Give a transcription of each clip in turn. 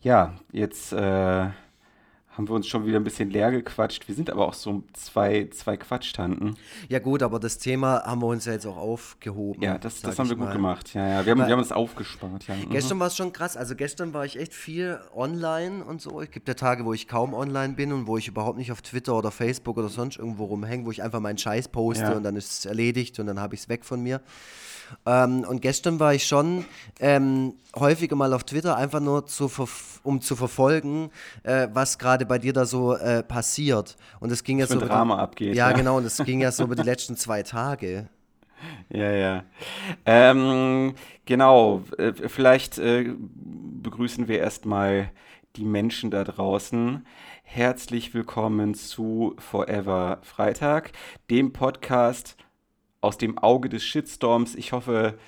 Ja, jetzt äh, haben wir uns schon wieder ein bisschen leer gequatscht. Wir sind aber auch so zwei, zwei Quatschtanten. Ja gut, aber das Thema haben wir uns ja jetzt auch aufgehoben. Ja, das, das haben wir gut gemacht. Ja, ja. Wir haben, wir haben es aufgespart. Ja. Mhm. Gestern war es schon krass. Also gestern war ich echt viel online und so. Es gibt ja Tage, wo ich kaum online bin und wo ich überhaupt nicht auf Twitter oder Facebook oder sonst irgendwo rumhänge, wo ich einfach meinen Scheiß poste ja. und dann ist es erledigt und dann habe ich es weg von mir. Ähm, und gestern war ich schon ähm, häufiger mal auf Twitter, einfach nur zu um zu verfolgen, äh, was gerade bei dir da so äh, passiert. Und es ging ja so. Drama die, abgeht. Ja, ja, genau. Und es ging ja so über die letzten zwei Tage. Ja, ja. Ähm, genau. Äh, vielleicht äh, begrüßen wir erstmal die Menschen da draußen. Herzlich willkommen zu Forever Freitag, dem Podcast aus dem Auge des Shitstorms. Ich hoffe,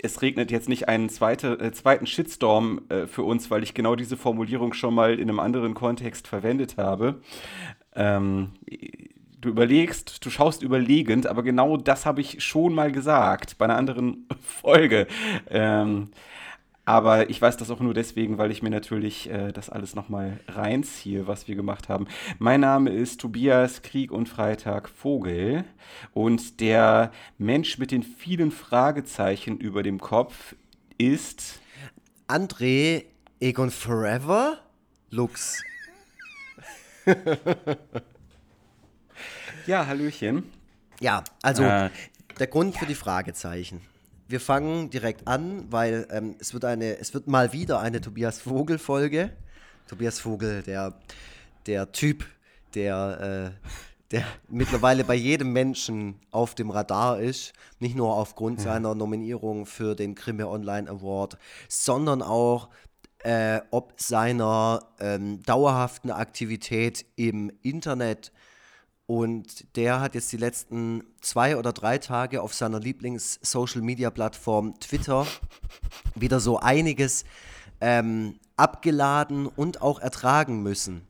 es regnet jetzt nicht einen zweite, äh, zweiten Shitstorm äh, für uns, weil ich genau diese Formulierung schon mal in einem anderen Kontext verwendet habe. Ähm, du überlegst, du schaust überlegend, aber genau das habe ich schon mal gesagt bei einer anderen Folge. Ähm, aber ich weiß das auch nur deswegen, weil ich mir natürlich äh, das alles nochmal reinziehe, was wir gemacht haben. Mein Name ist Tobias Krieg und Freitag Vogel. Und der Mensch mit den vielen Fragezeichen über dem Kopf ist. André Egon Forever Lux. ja, Hallöchen. Ja, also äh, der Grund für die Fragezeichen wir fangen direkt an, weil ähm, es, wird eine, es wird mal wieder eine Tobias Vogel-Folge. Tobias Vogel, der, der Typ, der, äh, der mittlerweile bei jedem Menschen auf dem Radar ist. Nicht nur aufgrund ja. seiner Nominierung für den Grimme Online Award, sondern auch äh, ob seiner ähm, dauerhaften Aktivität im Internet und der hat jetzt die letzten zwei oder drei Tage auf seiner Lieblings-Social-Media-Plattform Twitter wieder so einiges ähm, abgeladen und auch ertragen müssen.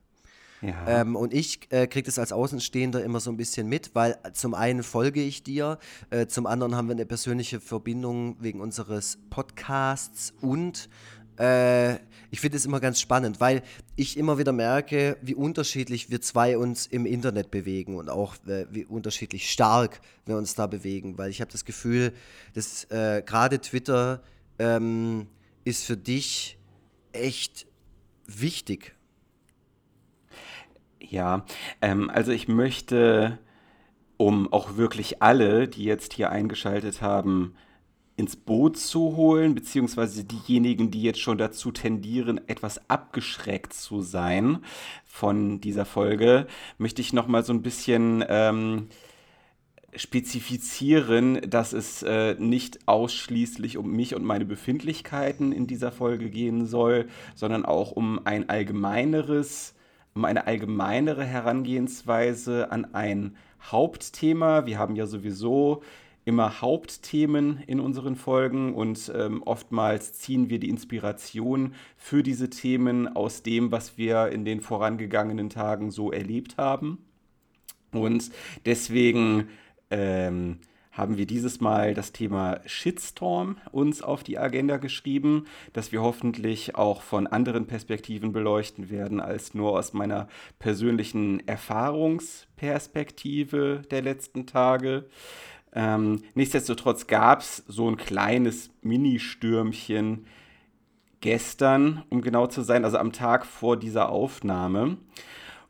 Ja. Ähm, und ich äh, kriege das als Außenstehender immer so ein bisschen mit, weil zum einen folge ich dir, äh, zum anderen haben wir eine persönliche Verbindung wegen unseres Podcasts und äh, ich finde es immer ganz spannend, weil ich immer wieder merke, wie unterschiedlich wir zwei uns im Internet bewegen und auch äh, wie unterschiedlich stark wir uns da bewegen, weil ich habe das Gefühl, dass äh, gerade Twitter ähm, ist für dich echt wichtig. Ja, ähm, also ich möchte, um auch wirklich alle, die jetzt hier eingeschaltet haben, ins Boot zu holen, beziehungsweise diejenigen, die jetzt schon dazu tendieren, etwas abgeschreckt zu sein von dieser Folge, möchte ich noch mal so ein bisschen ähm, spezifizieren, dass es äh, nicht ausschließlich um mich und meine Befindlichkeiten in dieser Folge gehen soll, sondern auch um ein allgemeineres, um eine allgemeinere Herangehensweise an ein Hauptthema. Wir haben ja sowieso immer Hauptthemen in unseren Folgen und ähm, oftmals ziehen wir die Inspiration für diese Themen aus dem, was wir in den vorangegangenen Tagen so erlebt haben. Und deswegen ähm, haben wir dieses Mal das Thema Shitstorm uns auf die Agenda geschrieben, das wir hoffentlich auch von anderen Perspektiven beleuchten werden als nur aus meiner persönlichen Erfahrungsperspektive der letzten Tage. Ähm, nichtsdestotrotz gab es so ein kleines Mini-Stürmchen gestern, um genau zu sein, also am Tag vor dieser Aufnahme.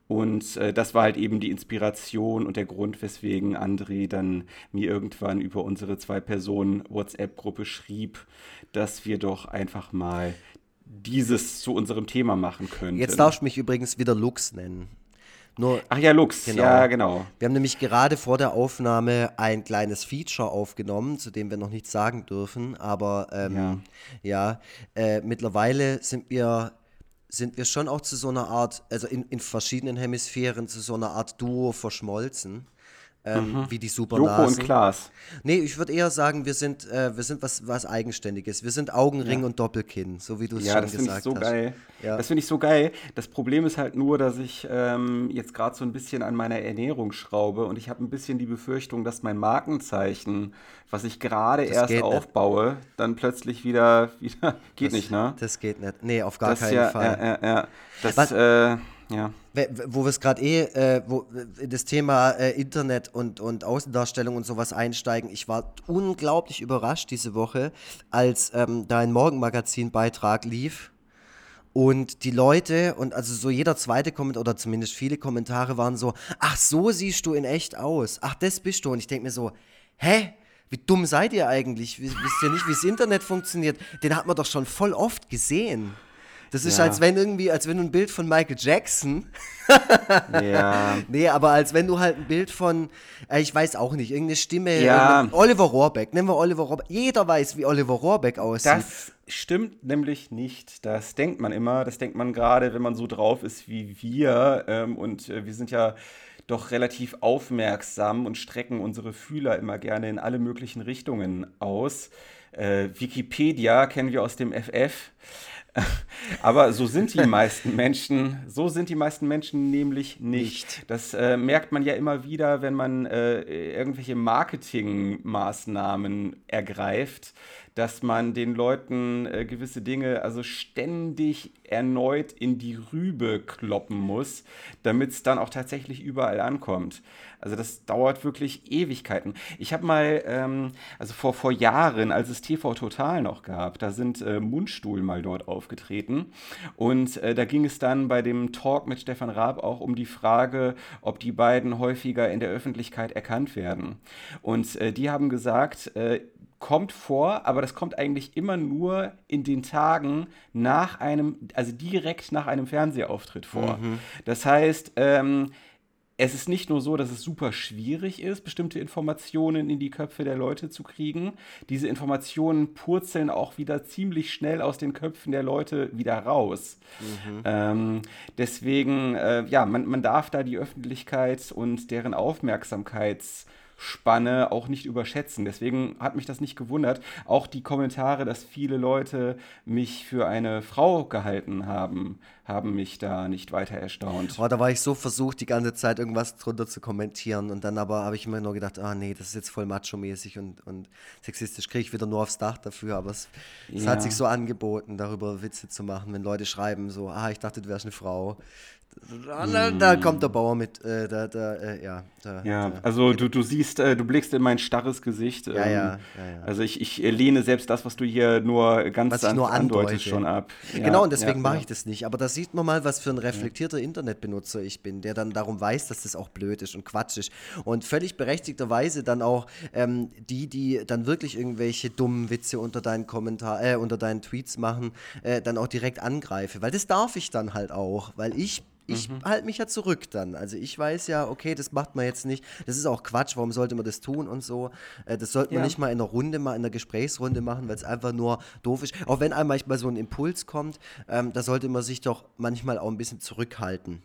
Und äh, das war halt eben die Inspiration und der Grund, weswegen André dann mir irgendwann über unsere zwei Personen WhatsApp-Gruppe schrieb, dass wir doch einfach mal dieses zu unserem Thema machen könnten. Jetzt darfst du mich übrigens wieder Lux nennen. Nur, Ach ja, Lux, genau. ja, genau. Wir haben nämlich gerade vor der Aufnahme ein kleines Feature aufgenommen, zu dem wir noch nichts sagen dürfen, aber ähm, ja, ja äh, mittlerweile sind wir, sind wir schon auch zu so einer Art, also in, in verschiedenen Hemisphären zu so einer Art Duo verschmolzen. Ähm, mhm. wie die Supernasen. Joko und Klaas. Nee, ich würde eher sagen, wir sind, äh, wir sind was, was Eigenständiges. Wir sind Augenring ja. und Doppelkinn, so wie du es ja, schon gesagt hast. Ja, das finde ich so geil. Ja. Das finde ich so geil. Das Problem ist halt nur, dass ich ähm, jetzt gerade so ein bisschen an meiner Ernährung schraube und ich habe ein bisschen die Befürchtung, dass mein Markenzeichen, was ich gerade erst aufbaue, nicht. dann plötzlich wieder, wieder geht das, nicht, ne? Das geht nicht. Nee, auf gar das keinen ja, Fall. Ja, ja, ja. Das, was, äh, ja. Wo wir es gerade eh, äh, wo, das Thema äh, Internet und, und Außendarstellung und sowas einsteigen. Ich war unglaublich überrascht diese Woche, als ähm, da ein Morgenmagazin-Beitrag lief. Und die Leute, und also so jeder zweite Kommentar, oder zumindest viele Kommentare waren so, ach, so siehst du in echt aus. Ach, das bist du. Und ich denke mir so, hä? Wie dumm seid ihr eigentlich? Wisst ihr nicht, wie das Internet funktioniert? Den hat man doch schon voll oft gesehen. Das ist, ja. als wenn irgendwie, als wenn du ein Bild von Michael Jackson. ja. Nee, aber als wenn du halt ein Bild von, äh, ich weiß auch nicht, irgendeine Stimme. Ja. Oliver Rohrbeck, nennen wir Oliver Rohrbeck. Jeder weiß, wie Oliver Rohrbeck aussieht. Das stimmt nämlich nicht. Das denkt man immer. Das denkt man gerade, wenn man so drauf ist wie wir. Ähm, und äh, wir sind ja doch relativ aufmerksam und strecken unsere Fühler immer gerne in alle möglichen Richtungen aus. Äh, Wikipedia kennen wir aus dem FF. Aber so sind die meisten Menschen, so sind die meisten Menschen nämlich nicht. Das äh, merkt man ja immer wieder, wenn man äh, irgendwelche Marketingmaßnahmen ergreift, dass man den Leuten äh, gewisse Dinge also ständig erneut in die Rübe kloppen muss, damit es dann auch tatsächlich überall ankommt. Also das dauert wirklich Ewigkeiten. Ich habe mal, ähm, also vor, vor Jahren, als es TV Total noch gab, da sind äh, Mundstuhl mal dort aufgetreten. Und äh, da ging es dann bei dem Talk mit Stefan Raab auch um die Frage, ob die beiden häufiger in der Öffentlichkeit erkannt werden. Und äh, die haben gesagt, äh, kommt vor, aber das kommt eigentlich immer nur in den Tagen nach einem, also direkt nach einem Fernsehauftritt vor. Mhm. Das heißt, ähm, es ist nicht nur so, dass es super schwierig ist, bestimmte Informationen in die Köpfe der Leute zu kriegen. Diese Informationen purzeln auch wieder ziemlich schnell aus den Köpfen der Leute wieder raus. Mhm. Ähm, deswegen, äh, ja, man, man darf da die Öffentlichkeit und deren Aufmerksamkeits- Spanne auch nicht überschätzen. Deswegen hat mich das nicht gewundert. Auch die Kommentare, dass viele Leute mich für eine Frau gehalten haben, haben mich da nicht weiter erstaunt. Oh, da war ich so versucht, die ganze Zeit irgendwas drunter zu kommentieren. Und dann aber habe ich mir nur gedacht, ah nee, das ist jetzt voll macho-mäßig und, und sexistisch. Kriege ich wieder nur aufs Dach dafür. Aber es, ja. es hat sich so angeboten, darüber Witze zu machen, wenn Leute schreiben so, ah, ich dachte, du wärst eine Frau. Da, da, kommt der Bauer mit, äh, da, da, äh, ja. Da, ja, also du, du siehst, äh, du blickst in mein starres Gesicht. Ähm, ja, ja, ja, ja, Also ich, ich lehne selbst das, was du hier nur ganz was nur andeutest, schon ab. Ja, genau, und deswegen mache ich das nicht. Aber da sieht man mal, was für ein reflektierter Internetbenutzer ich bin, der dann darum weiß, dass das auch blöd ist und Quatsch ist. Und völlig berechtigterweise dann auch ähm, die, die dann wirklich irgendwelche dummen Witze unter deinen Kommentar, äh, unter deinen Tweets machen, äh, dann auch direkt angreife. Weil das darf ich dann halt auch, weil ich ich mhm. halte mich ja zurück dann. Also ich weiß ja, okay, das macht man jetzt nicht. Das ist auch Quatsch, warum sollte man das tun und so. Äh, das sollte man ja. nicht mal in einer Runde, mal in einer Gesprächsrunde machen, weil es einfach nur doof ist. Auch wenn einem manchmal so ein Impuls kommt, ähm, da sollte man sich doch manchmal auch ein bisschen zurückhalten.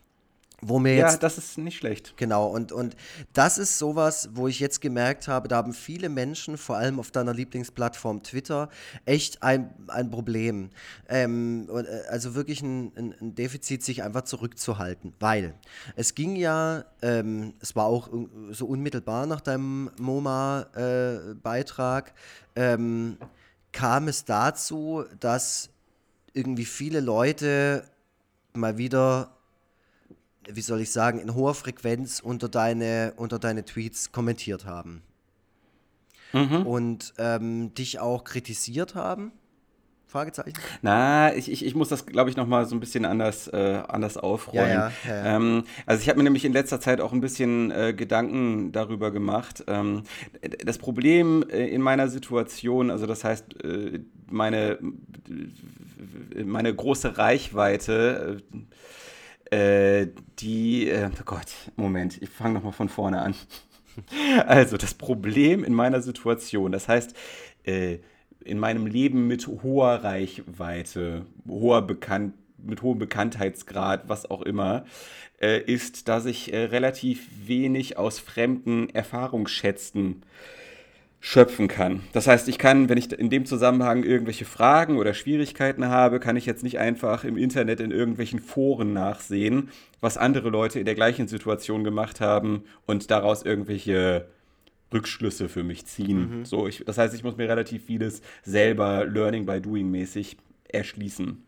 Wo mir ja, jetzt, das ist nicht schlecht. Genau, und, und das ist sowas, wo ich jetzt gemerkt habe, da haben viele Menschen, vor allem auf deiner Lieblingsplattform Twitter, echt ein, ein Problem. Ähm, äh, also wirklich ein, ein, Defizit, sich einfach zurückzuhalten. Weil es ging ja, ähm, es war auch so unmittelbar nach deinem MoMA-Beitrag, äh, ähm, kam es dazu, dass irgendwie viele Leute mal wieder wie soll ich sagen, in hoher Frequenz unter deine, unter deine Tweets kommentiert haben. Mhm. Und ähm, dich auch kritisiert haben. Fragezeichen? Na, ich, ich, ich muss das, glaube ich, noch mal so ein bisschen anders, äh, anders aufrollen. Ja, ja, ja, ähm, also ich habe mir nämlich in letzter Zeit auch ein bisschen äh, Gedanken darüber gemacht. Ähm, das Problem äh, in meiner Situation, also das heißt, äh, meine, meine große Reichweite äh, äh, die, äh, oh Gott, Moment, ich fange nochmal von vorne an. Also, das Problem in meiner Situation, das heißt, äh, in meinem Leben mit hoher Reichweite, hoher Bekannt, mit hohem Bekanntheitsgrad, was auch immer, äh, ist, dass ich äh, relativ wenig aus fremden Erfahrungsschätzen schöpfen kann. Das heißt, ich kann, wenn ich in dem Zusammenhang irgendwelche Fragen oder Schwierigkeiten habe, kann ich jetzt nicht einfach im Internet in irgendwelchen Foren nachsehen, was andere Leute in der gleichen Situation gemacht haben und daraus irgendwelche Rückschlüsse für mich ziehen. Mhm. So, ich, das heißt, ich muss mir relativ vieles selber Learning by Doing mäßig erschließen.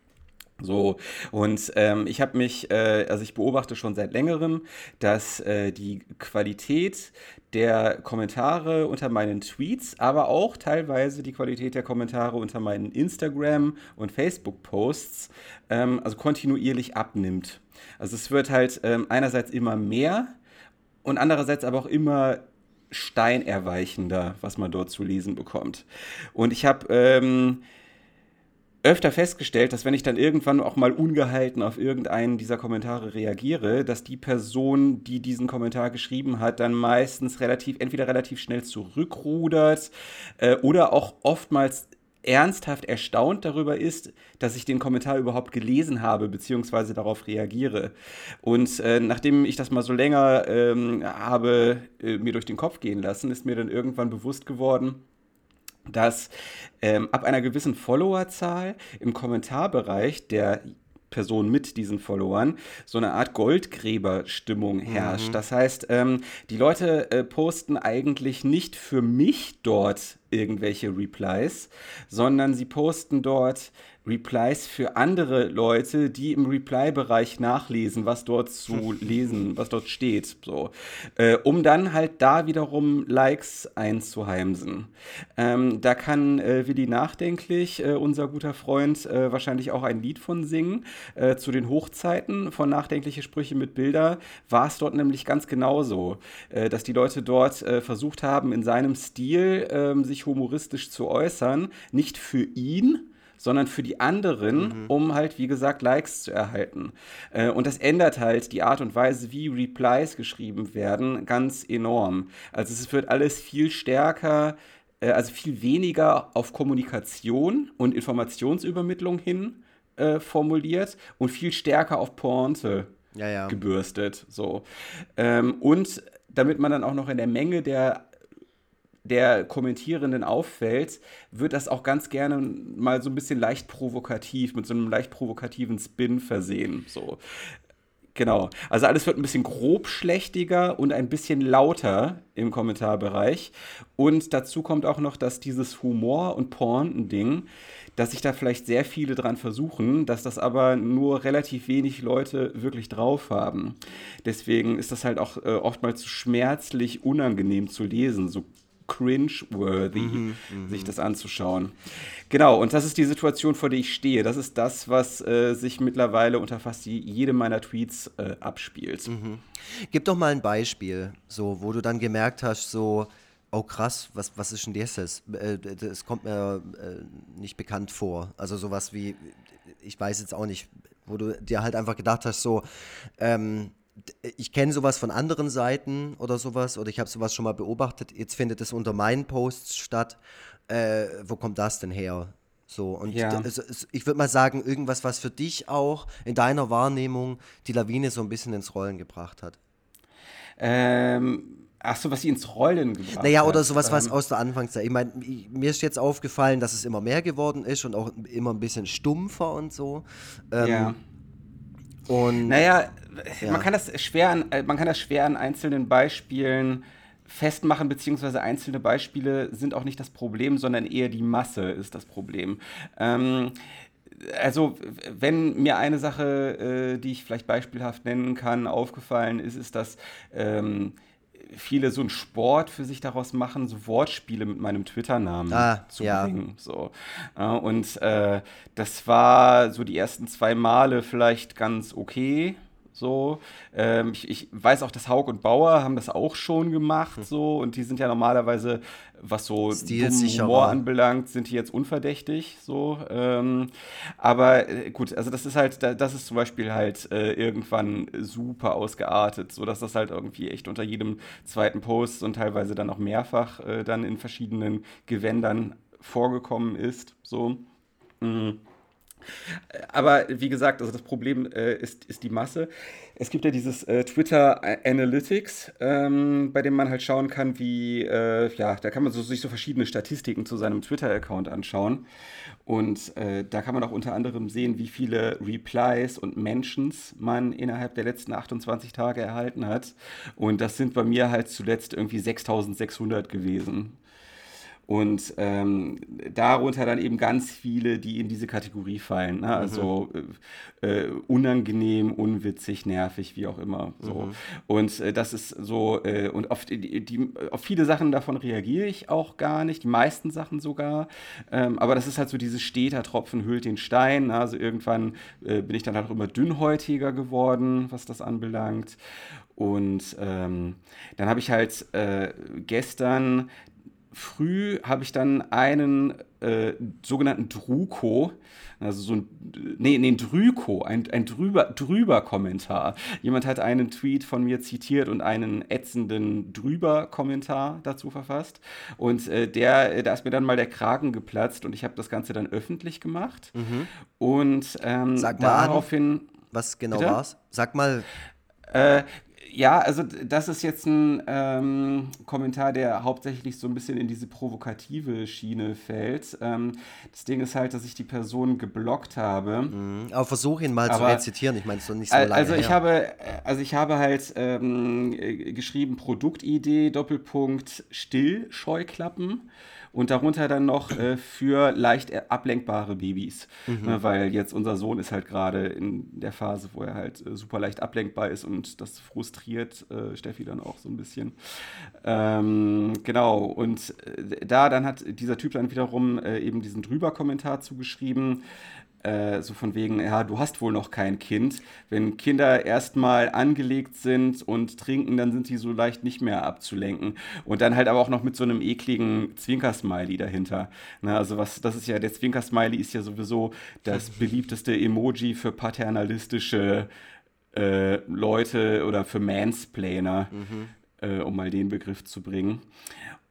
So, und ähm, ich habe mich, äh, also ich beobachte schon seit längerem, dass äh, die Qualität der Kommentare unter meinen Tweets, aber auch teilweise die Qualität der Kommentare unter meinen Instagram- und Facebook-Posts, ähm, also kontinuierlich abnimmt. Also es wird halt ähm, einerseits immer mehr und andererseits aber auch immer steinerweichender, was man dort zu lesen bekommt. Und ich habe ähm, öfter festgestellt, dass wenn ich dann irgendwann auch mal ungehalten auf irgendeinen dieser Kommentare reagiere, dass die Person, die diesen Kommentar geschrieben hat, dann meistens relativ, entweder relativ schnell zurückrudert äh, oder auch oftmals ernsthaft erstaunt darüber ist, dass ich den Kommentar überhaupt gelesen habe, beziehungsweise darauf reagiere. Und äh, nachdem ich das mal so länger ähm, habe äh, mir durch den Kopf gehen lassen, ist mir dann irgendwann bewusst geworden, dass ähm, ab einer gewissen Followerzahl im Kommentarbereich der Person mit diesen Followern so eine Art Goldgräberstimmung herrscht. Mhm. Das heißt, ähm, die Leute äh, posten eigentlich nicht für mich dort irgendwelche Replies, sondern sie posten dort Replies für andere Leute, die im Reply-Bereich nachlesen, was dort zu lesen, was dort steht, so, äh, um dann halt da wiederum Likes einzuheimsen. Ähm, da kann äh, Willi Nachdenklich, äh, unser guter Freund, äh, wahrscheinlich auch ein Lied von singen. Äh, zu den Hochzeiten von Nachdenkliche Sprüche mit Bilder war es dort nämlich ganz genauso, äh, dass die Leute dort versucht haben, in seinem Stil ähm, sich humoristisch zu äußern, nicht für ihn, sondern für die anderen, mhm. um halt, wie gesagt, Likes zu erhalten. Äh, und das ändert halt die Art und Weise, wie Replies geschrieben werden, ganz enorm. Also es wird alles viel stärker, äh, also viel weniger auf Kommunikation und Informationsübermittlung hin äh, formuliert und viel stärker auf Pointe ja, ja. gebürstet. So. Ähm, und damit man dann auch noch in der Menge der der Kommentierenden auffällt, wird das auch ganz gerne mal so ein bisschen leicht provokativ, mit so einem leicht provokativen Spin versehen. So. Genau. Also alles wird ein bisschen grobschlächtiger und ein bisschen lauter im Kommentarbereich. Und dazu kommt auch noch, dass dieses Humor- und Porn-Ding, dass sich da vielleicht sehr viele dran versuchen, dass das aber nur relativ wenig Leute wirklich drauf haben. Deswegen ist das halt auch äh, oftmals schmerzlich unangenehm zu lesen, so cringe-worthy, mhm, mhm, sich das anzuschauen. Genau, und das ist die Situation, vor der ich stehe. Das ist das, was äh, sich mittlerweile unter fast jedem meiner Tweets äh, abspielt. Mhm. Gib doch mal ein Beispiel, so, wo du dann gemerkt hast, so, oh krass, was, was ist denn das? Äh, das kommt mir äh, nicht bekannt vor. Also sowas wie, ich weiß jetzt auch nicht, wo du dir halt einfach gedacht hast, so, ähm, ich kenne sowas von anderen Seiten oder sowas, oder ich habe sowas schon mal beobachtet, jetzt findet es unter meinen Posts statt. Äh, wo kommt das denn her? So, und ja. ich würde mal sagen, irgendwas, was für dich auch in deiner Wahrnehmung die Lawine so ein bisschen ins Rollen gebracht hat. Ähm, Ach so, was sie ins Rollen gebracht Naja, oder sowas, was ähm. aus der Anfangszeit. Ich meine, mir ist jetzt aufgefallen, dass es immer mehr geworden ist und auch immer ein bisschen stumpfer und so. Ähm, ja. Und naja, ja. man kann das schwer an, äh, man kann das schwer an einzelnen Beispielen festmachen, beziehungsweise einzelne Beispiele sind auch nicht das Problem, sondern eher die Masse ist das Problem. Ähm, also, wenn mir eine Sache, äh, die ich vielleicht beispielhaft nennen kann, aufgefallen ist, ist, dass ähm, viele so einen Sport für sich daraus machen, so Wortspiele mit meinem Twitter-Namen ah, zu ja. bringen. So. und äh, das war so die ersten zwei Male vielleicht ganz okay. So, ähm, ich, ich, weiß auch, dass Haug und Bauer haben das auch schon gemacht, hm. so, und die sind ja normalerweise, was so Humor anbelangt, sind die jetzt unverdächtig, so. Ähm, aber äh, gut, also das ist halt, das ist zum Beispiel halt äh, irgendwann super ausgeartet, so dass das halt irgendwie echt unter jedem zweiten Post und teilweise dann auch mehrfach äh, dann in verschiedenen Gewändern vorgekommen ist, so. Mhm. Aber wie gesagt, also das Problem äh, ist, ist die Masse. Es gibt ja dieses äh, Twitter Analytics, ähm, bei dem man halt schauen kann, wie, äh, ja, da kann man so, sich so verschiedene Statistiken zu seinem Twitter-Account anschauen. Und äh, da kann man auch unter anderem sehen, wie viele Replies und Mentions man innerhalb der letzten 28 Tage erhalten hat. Und das sind bei mir halt zuletzt irgendwie 6600 gewesen. Und ähm, darunter dann eben ganz viele, die in diese Kategorie fallen. Ne? Also mhm. äh, unangenehm, unwitzig, nervig, wie auch immer. So. Mhm. Und äh, das ist so, äh, und auf, die, die, auf viele Sachen davon reagiere ich auch gar nicht, die meisten Sachen sogar. Ähm, aber das ist halt so dieses steter Tropfen hüllt den Stein. Ne? Also irgendwann äh, bin ich dann halt auch immer dünnhäutiger geworden, was das anbelangt. Und ähm, dann habe ich halt äh, gestern früh habe ich dann einen äh, sogenannten Druko, also so ein, nee, nee, ein Drüko, ein, ein drüber, drüber Kommentar. Jemand hat einen Tweet von mir zitiert und einen ätzenden drüber Kommentar dazu verfasst. Und äh, der, da ist mir dann mal der Kragen geplatzt und ich habe das Ganze dann öffentlich gemacht. Mhm. Und ähm, Sag mal daraufhin. An, was genau war es? Sag mal. Äh, ja, also das ist jetzt ein ähm, Kommentar, der hauptsächlich so ein bisschen in diese provokative Schiene fällt. Ähm, das Ding ist halt, dass ich die Person geblockt habe. Mhm. Aber versuch ihn mal Aber, zu rezitieren. Ich meine, es ist nicht so lange Also ich her. habe, also ich habe halt ähm, geschrieben Produktidee Doppelpunkt Stillscheuklappen und darunter dann noch äh, für leicht ablenkbare Babys. Mhm. Ne, weil jetzt unser Sohn ist halt gerade in der Phase, wo er halt äh, super leicht ablenkbar ist und das frustriert äh, Steffi dann auch so ein bisschen. Ähm, genau, und äh, da dann hat dieser Typ dann wiederum äh, eben diesen Drüber-Kommentar zugeschrieben, äh, so von wegen, ja, du hast wohl noch kein Kind. Wenn Kinder erstmal angelegt sind und trinken, dann sind die so leicht nicht mehr abzulenken. Und dann halt aber auch noch mit so einem ekligen Zwinker-Smiley dahinter. Na, also was, das ist ja, der Zwinker-Smiley ist ja sowieso das beliebteste Emoji für paternalistische äh, Leute oder für Mansplainer, mhm. äh, um mal den Begriff zu bringen.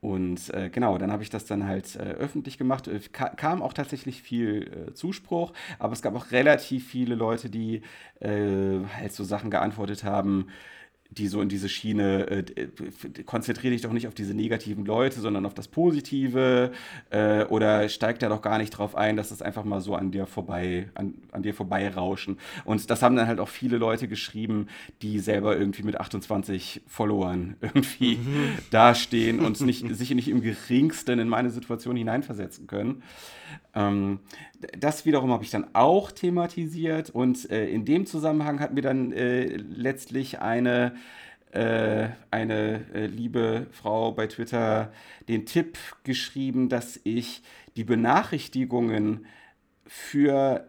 Und äh, genau, dann habe ich das dann halt äh, öffentlich gemacht. Äh, ka kam auch tatsächlich viel äh, Zuspruch, aber es gab auch relativ viele Leute, die äh, halt so Sachen geantwortet haben, die so in diese Schiene, äh, äh konzentriere dich doch nicht auf diese negativen Leute, sondern auf das Positive äh, oder steig da doch gar nicht drauf ein, dass das einfach mal so an dir vorbei, an, an dir vorbeirauschen. Und das haben dann halt auch viele Leute geschrieben, die selber irgendwie mit 28 Followern irgendwie mhm. dastehen und nicht, sich nicht im geringsten in meine Situation hineinversetzen können. Ähm, das wiederum habe ich dann auch thematisiert und äh, in dem Zusammenhang hat mir dann äh, letztlich eine, äh, eine äh, liebe Frau bei Twitter den Tipp geschrieben, dass ich die Benachrichtigungen für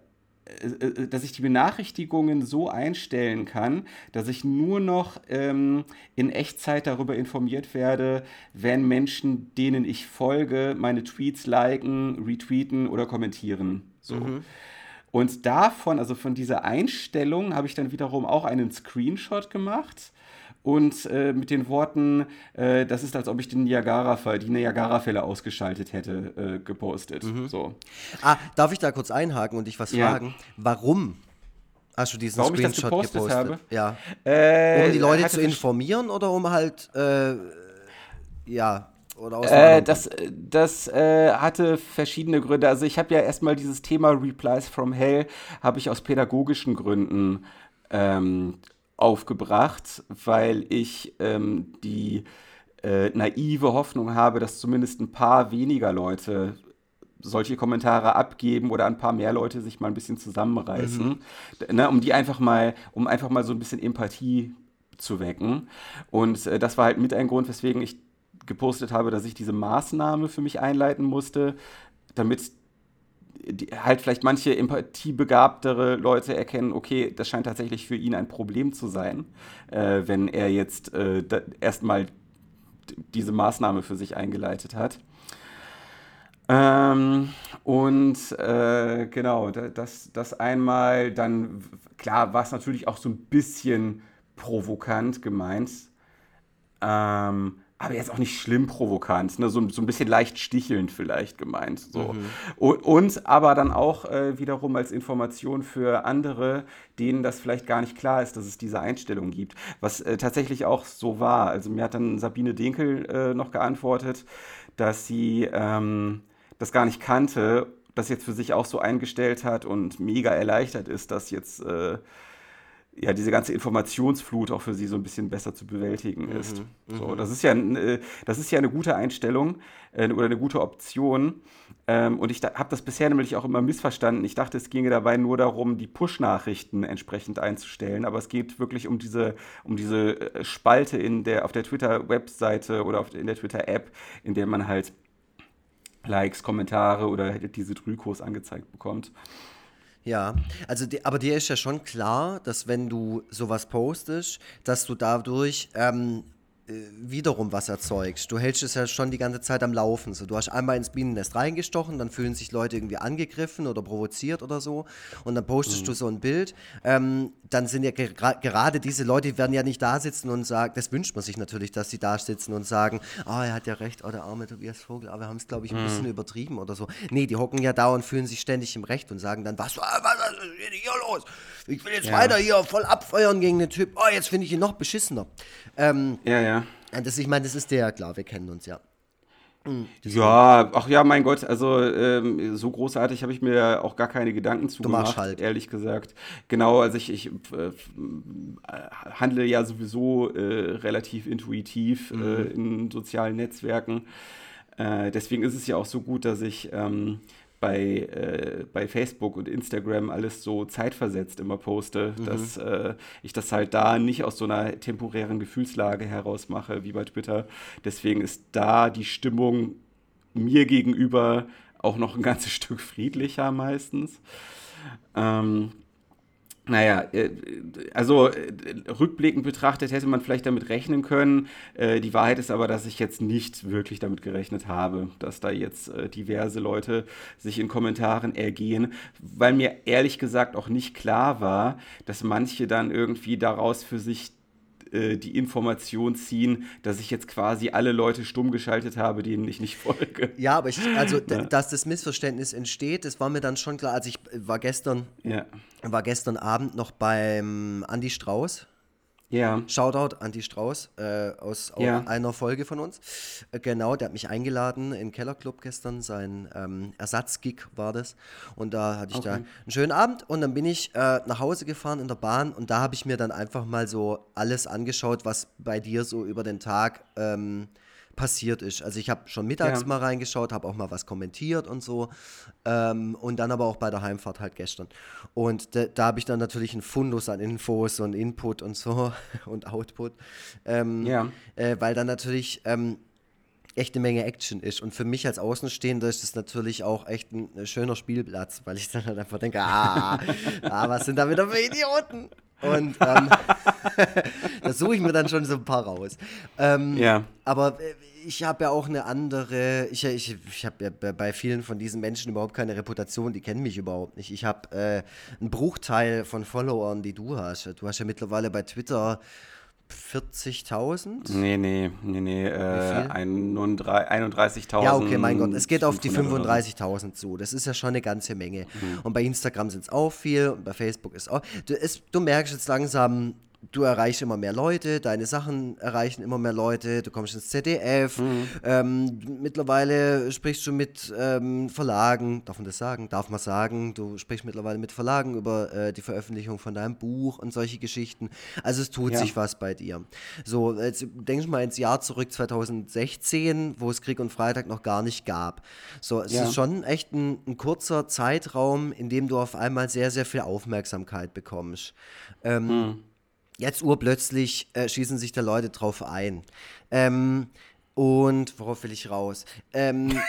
dass ich die Benachrichtigungen so einstellen kann, dass ich nur noch ähm, in Echtzeit darüber informiert werde, wenn Menschen, denen ich folge, meine Tweets liken, retweeten oder kommentieren. So. Mhm. Und davon, also von dieser Einstellung, habe ich dann wiederum auch einen Screenshot gemacht und äh, mit den Worten, äh, das ist, als ob ich den Niagara, die Niagara-Fälle ausgeschaltet hätte, äh, gepostet. Mhm. So. Ah, darf ich da kurz einhaken und dich was ja. fragen? Warum hast du diesen Warum Screenshot gepostet? Habe? Ja. Äh, um die Leute zu informieren oder um halt, äh, ja, äh, das das äh, hatte verschiedene Gründe. Also ich habe ja erstmal dieses Thema Replies from Hell, habe ich aus pädagogischen Gründen ähm, aufgebracht, weil ich ähm, die äh, naive Hoffnung habe, dass zumindest ein paar weniger Leute solche Kommentare abgeben oder ein paar mehr Leute sich mal ein bisschen zusammenreißen, mhm. ne, um die einfach mal, um einfach mal so ein bisschen Empathie zu wecken. Und äh, das war halt mit ein Grund, weswegen ich gepostet habe, dass ich diese Maßnahme für mich einleiten musste, damit halt vielleicht manche empathiebegabtere Leute erkennen, okay, das scheint tatsächlich für ihn ein Problem zu sein, äh, wenn er jetzt äh, erstmal diese Maßnahme für sich eingeleitet hat. Ähm, und äh, genau, das, das einmal, dann, klar, war es natürlich auch so ein bisschen provokant gemeint. Ähm, aber jetzt auch nicht schlimm provokant, ne? so, so ein bisschen leicht stichelnd vielleicht gemeint. So. Mhm. Und, und, aber dann auch äh, wiederum als Information für andere, denen das vielleicht gar nicht klar ist, dass es diese Einstellung gibt. Was äh, tatsächlich auch so war. Also mir hat dann Sabine Dinkel äh, noch geantwortet, dass sie ähm, das gar nicht kannte, das jetzt für sich auch so eingestellt hat und mega erleichtert ist, dass jetzt äh, ja, diese ganze Informationsflut auch für sie so ein bisschen besser zu bewältigen mhm, ist. Mhm, so, das, ist ja, äh, das ist ja eine gute Einstellung äh, oder eine gute Option. Ähm, und ich habe das bisher nämlich auch immer missverstanden. Ich dachte, es ginge dabei nur darum, die Push-Nachrichten entsprechend einzustellen. Aber es geht wirklich um diese, um diese äh, Spalte in der, auf der Twitter-Webseite oder auf, in der Twitter-App, in der man halt Likes, Kommentare oder diese Drückos angezeigt bekommt. Ja, also die, aber dir ist ja schon klar, dass wenn du sowas postest, dass du dadurch ähm, äh, wiederum was erzeugst. Du hältst es ja schon die ganze Zeit am Laufen. So, du hast einmal ins Bienennest reingestochen, dann fühlen sich Leute irgendwie angegriffen oder provoziert oder so. Und dann postest mhm. du so ein Bild. Ähm, dann sind ja ger gerade diese Leute, die werden ja nicht da sitzen und sagen, das wünscht man sich natürlich, dass sie da sitzen und sagen, ah, oh, er hat ja recht, oh, der arme Tobias Vogel, aber wir haben es, glaube ich, ein mhm. bisschen übertrieben oder so. Nee, die hocken ja da und fühlen sich ständig im Recht und sagen dann, was, was, was ist hier los? Ich will jetzt ja. weiter hier voll abfeuern gegen den Typ. Oh, jetzt finde ich ihn noch beschissener. Ähm, ja, ja. Das, ich meine, das ist der, klar, wir kennen uns ja. Hm, ja, ach ja, mein Gott, also ähm, so großartig habe ich mir auch gar keine Gedanken zu gemacht, halt. ehrlich gesagt. Genau, also ich, ich äh, handle ja sowieso äh, relativ intuitiv äh, mhm. äh, in sozialen Netzwerken. Äh, deswegen ist es ja auch so gut, dass ich ähm, bei, äh, bei Facebook und Instagram alles so zeitversetzt immer poste, mhm. dass äh, ich das halt da nicht aus so einer temporären Gefühlslage heraus mache wie bei Twitter. Deswegen ist da die Stimmung mir gegenüber auch noch ein ganzes Stück friedlicher meistens. Ähm, naja, äh, also äh, rückblickend betrachtet hätte man vielleicht damit rechnen können. Äh, die Wahrheit ist aber, dass ich jetzt nicht wirklich damit gerechnet habe, dass da jetzt diverse Leute sich in Kommentaren ergehen, weil mir ehrlich gesagt auch nicht klar war, dass manche dann irgendwie daraus für sich äh, die Information ziehen, dass ich jetzt quasi alle Leute stumm geschaltet habe, denen ich nicht folge. Ja, aber ich, also, ja. dass das Missverständnis entsteht, das war mir dann schon klar. Also ich war gestern, ja. war gestern Abend noch beim Andy Strauß ja. Shoutout Andy Strauß äh, aus ja. einer Folge von uns. Äh, genau, der hat mich eingeladen in Kellerclub gestern. Sein ähm, Ersatzgig war das. Und da hatte ich okay. da einen schönen Abend. Und dann bin ich äh, nach Hause gefahren in der Bahn. Und da habe ich mir dann einfach mal so alles angeschaut, was bei dir so über den Tag ähm, passiert ist. Also ich habe schon mittags ja. mal reingeschaut, habe auch mal was kommentiert und so. Ähm, und dann aber auch bei der Heimfahrt halt gestern. Und da, da habe ich dann natürlich einen Fundus an Infos und Input und so und Output. Ähm, ja. Äh, weil dann natürlich ähm, echt eine Menge Action ist. Und für mich als Außenstehender ist das natürlich auch echt ein, schöner Spielplatz, weil ich dann halt einfach denke, ah, ah was sind da wieder für Idioten? Und ähm, da suche ich mir dann schon so ein paar raus. Ähm, ja. Aber äh, ich habe ja auch eine andere, ich, ich, ich habe ja bei vielen von diesen Menschen überhaupt keine Reputation, die kennen mich überhaupt nicht. Ich habe äh, einen Bruchteil von Followern, die du hast. Du hast ja mittlerweile bei Twitter 40.000? Nee, nee, nee, nee, äh, 31.000. Ja, okay, mein Gott, es geht auf die 35.000 zu. Das ist ja schon eine ganze Menge. Mhm. Und bei Instagram sind es auch viel, und bei Facebook ist auch. Du, es, du merkst jetzt langsam, du erreichst immer mehr Leute, deine Sachen erreichen immer mehr Leute, du kommst ins ZDF, mhm. ähm, mittlerweile sprichst du mit ähm, Verlagen, darf man das sagen? Darf man sagen, du sprichst mittlerweile mit Verlagen über äh, die Veröffentlichung von deinem Buch und solche Geschichten. Also es tut ja. sich was bei dir. So, jetzt denk mal ins Jahr zurück, 2016, wo es Krieg und Freitag noch gar nicht gab. So, es ja. ist schon echt ein, ein, kurzer Zeitraum, in dem du auf einmal sehr, sehr viel Aufmerksamkeit bekommst. Ähm, mhm jetzt urplötzlich äh, schießen sich da Leute drauf ein. Ähm, und worauf will ich raus? Ähm,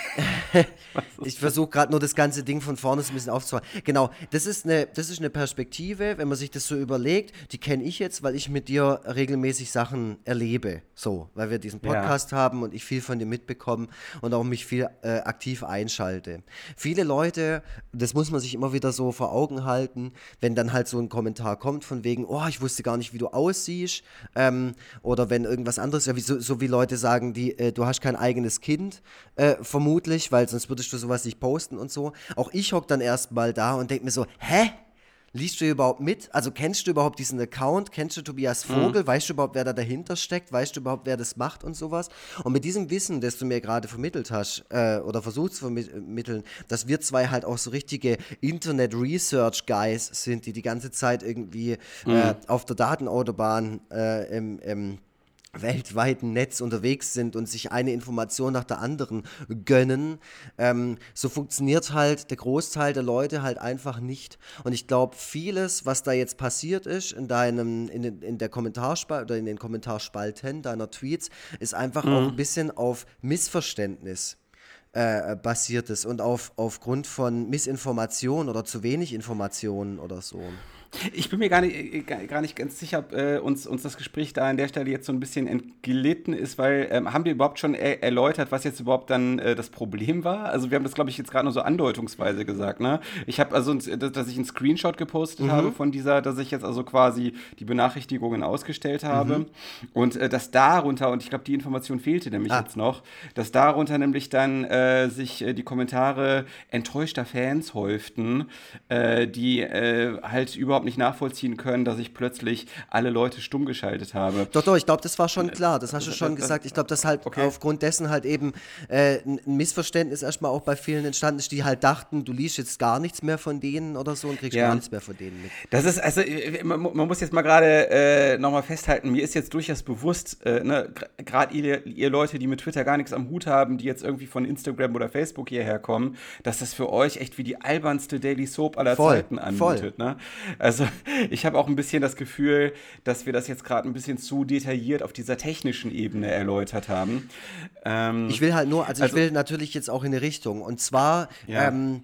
ich versuche gerade nur das ganze Ding von vorne so ein bisschen aufzuhalten. Genau, das ist, eine, das ist eine Perspektive, wenn man sich das so überlegt, die kenne ich jetzt, weil ich mit dir regelmäßig Sachen erlebe. So, weil wir diesen Podcast ja. haben und ich viel von dir mitbekomme und auch mich viel äh, aktiv einschalte. Viele Leute, das muss man sich immer wieder so vor Augen halten, wenn dann halt so ein Kommentar kommt von wegen, oh, ich wusste gar nicht, wie du aussiehst, ähm, oder wenn irgendwas anderes, ja, wie, so, so, wie Leute sagen, die, äh, du hast kein eigenes Kind, äh, vermutlich, weil sonst würdest du sowas nicht posten und so. Auch ich hock dann erstmal da und denke mir so, hä? Liest du überhaupt mit? Also kennst du überhaupt diesen Account? Kennst du Tobias mhm. Vogel? Mhm. Weißt du überhaupt, wer da dahinter steckt? Weißt du überhaupt, wer das macht und sowas? Und mit diesem Wissen, das du mir gerade vermittelt hast äh, oder versuchst zu vermitteln, dass wir zwei halt auch so richtige Internet-Research-Guys sind, die die ganze Zeit irgendwie äh, mhm. äh, auf der Datenautobahn äh, im, im weltweiten Netz unterwegs sind und sich eine Information nach der anderen gönnen. Ähm, so funktioniert halt der Großteil der Leute halt einfach nicht. Und ich glaube, vieles, was da jetzt passiert ist in deinem, in, in der Kommentarspalte oder in den Kommentarspalten deiner Tweets, ist einfach mhm. auch ein bisschen auf Missverständnis äh, basiert ist und auf, aufgrund von Missinformation oder zu wenig Informationen oder so. Ich bin mir gar nicht, äh, gar nicht ganz sicher, ob äh, uns, uns das Gespräch da an der Stelle jetzt so ein bisschen entglitten ist, weil ähm, haben wir überhaupt schon er erläutert, was jetzt überhaupt dann äh, das Problem war? Also wir haben das, glaube ich, jetzt gerade nur so andeutungsweise gesagt, ne? Ich habe also, dass ich einen Screenshot gepostet mhm. habe von dieser, dass ich jetzt also quasi die Benachrichtigungen ausgestellt habe mhm. und äh, dass darunter, und ich glaube, die Information fehlte nämlich ah. jetzt noch, dass darunter nämlich dann äh, sich äh, die Kommentare enttäuschter Fans häuften, die halt überhaupt nicht nachvollziehen können, dass ich plötzlich alle Leute stumm geschaltet habe. Doch, doch, ich glaube, das war schon klar. Das hast du schon gesagt. Ich glaube, dass halt okay. aufgrund dessen halt eben äh, ein Missverständnis erstmal auch bei vielen entstanden ist, die halt dachten, du liest jetzt gar nichts mehr von denen oder so und kriegst ja. gar nichts mehr von denen mit. Das ist, also, äh, man, man muss jetzt mal gerade äh, nochmal festhalten, mir ist jetzt durchaus bewusst, äh, ne, gerade ihr, ihr Leute, die mit Twitter gar nichts am Hut haben, die jetzt irgendwie von Instagram oder Facebook hierher kommen, dass das für euch echt wie die albernste Daily Soap aller voll, Zeiten anmutet. Ne? Also also ich habe auch ein bisschen das Gefühl, dass wir das jetzt gerade ein bisschen zu detailliert auf dieser technischen Ebene erläutert haben. Ähm, ich will halt nur, also, also, ich will natürlich jetzt auch in eine Richtung. Und zwar ja. ähm,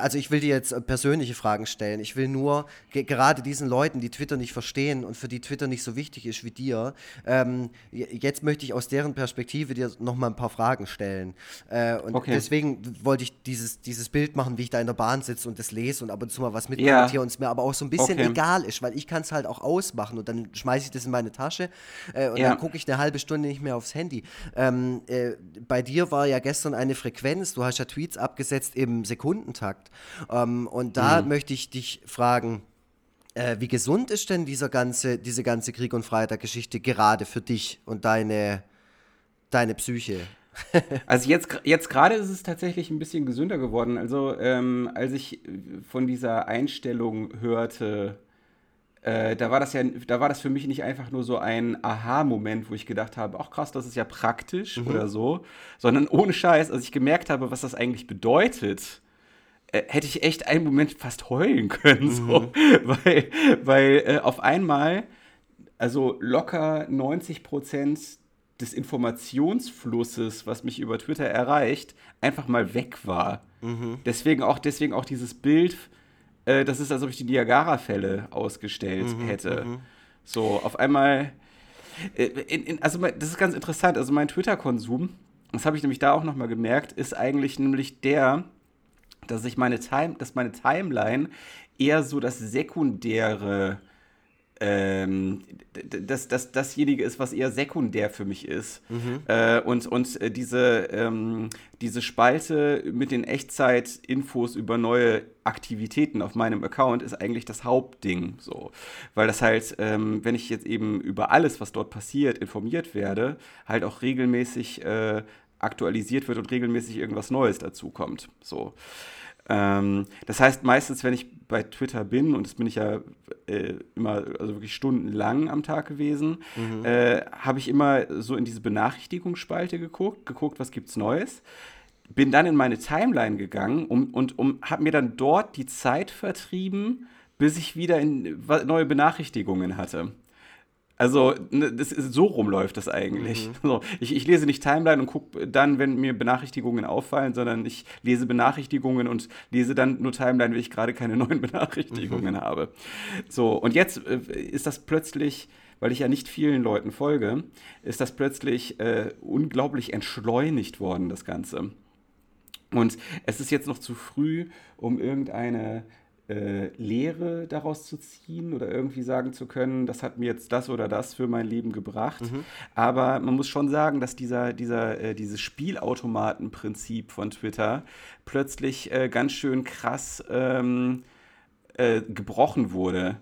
also ich will dir jetzt äh, persönliche Fragen stellen. Ich will nur gerade diesen Leuten, die Twitter nicht verstehen und für die Twitter nicht so wichtig ist wie dir, ähm, jetzt möchte ich aus deren Perspektive dir noch mal ein paar Fragen stellen. Äh, und okay. deswegen wollte ich dieses, dieses Bild machen, wie ich da in der Bahn sitze und das lese und ab und zu mal was mitkommentiere ja. und es mir aber auch so ein bisschen okay. egal ist, weil ich kann es halt auch ausmachen und dann schmeiße ich das in meine Tasche äh, und ja. dann gucke ich eine halbe Stunde nicht mehr aufs Handy. Ähm, äh, bei dir war ja gestern eine Frequenz, du hast ja Tweets abgesetzt im Sekundentakt. Markt. Ähm, und da mhm. möchte ich dich fragen, äh, wie gesund ist denn dieser ganze, diese ganze Krieg- und Freitag-Geschichte gerade für dich und deine, deine Psyche? also jetzt, jetzt gerade ist es tatsächlich ein bisschen gesünder geworden. Also ähm, als ich von dieser Einstellung hörte, äh, da war das ja, da war das für mich nicht einfach nur so ein Aha-Moment, wo ich gedacht habe, ach krass, das ist ja praktisch mhm. oder so, sondern ohne Scheiß, als ich gemerkt habe, was das eigentlich bedeutet, äh, hätte ich echt einen Moment fast heulen können, mhm. so, weil, weil äh, auf einmal, also locker 90 Prozent des Informationsflusses, was mich über Twitter erreicht, einfach mal weg war. Mhm. Deswegen, auch, deswegen auch dieses Bild, äh, das ist, als ob ich die Niagara-Fälle ausgestellt mhm, hätte. Mhm. So, auf einmal, äh, in, in, also das ist ganz interessant, also mein Twitter-Konsum, das habe ich nämlich da auch nochmal gemerkt, ist eigentlich nämlich der, dass ich meine Time, dass meine Timeline eher so das sekundäre ähm, dass das dasjenige ist, was eher sekundär für mich ist. Mhm. Äh, und und äh, diese, ähm, diese Spalte mit den Echtzeit-Infos über neue Aktivitäten auf meinem Account ist eigentlich das Hauptding. So. Weil das halt, ähm, wenn ich jetzt eben über alles, was dort passiert, informiert werde, halt auch regelmäßig äh, aktualisiert wird und regelmäßig irgendwas Neues dazukommt. So. Ähm, das heißt, meistens, wenn ich bei Twitter bin, und das bin ich ja äh, immer, also wirklich stundenlang am Tag gewesen, mhm. äh, habe ich immer so in diese Benachrichtigungsspalte geguckt, geguckt, was gibt's Neues. Bin dann in meine Timeline gegangen um, und um, habe mir dann dort die Zeit vertrieben, bis ich wieder in, neue Benachrichtigungen hatte. Also ne, das ist, so rum läuft das eigentlich. Mhm. So, ich, ich, lese nicht Timeline und gucke dann, wenn mir Benachrichtigungen auffallen, sondern ich lese Benachrichtigungen und lese dann nur Timeline, wenn ich gerade keine neuen Benachrichtigungen mhm. habe. So, und jetzt äh, ist das plötzlich weil ich ja nicht vielen Leuten folge, ist das plötzlich äh, unglaublich entschleunigt worden, das Ganze. Und es ist jetzt noch zu früh, um irgendeine äh, Lehre daraus zu ziehen oder irgendwie sagen zu können, das hat mir jetzt das oder das für mein Leben gebracht. Mhm. Aber man muss schon sagen, dass dieser, dieser, äh, dieses Spielautomatenprinzip von Twitter plötzlich äh, ganz schön krass ähm, äh, gebrochen wurde.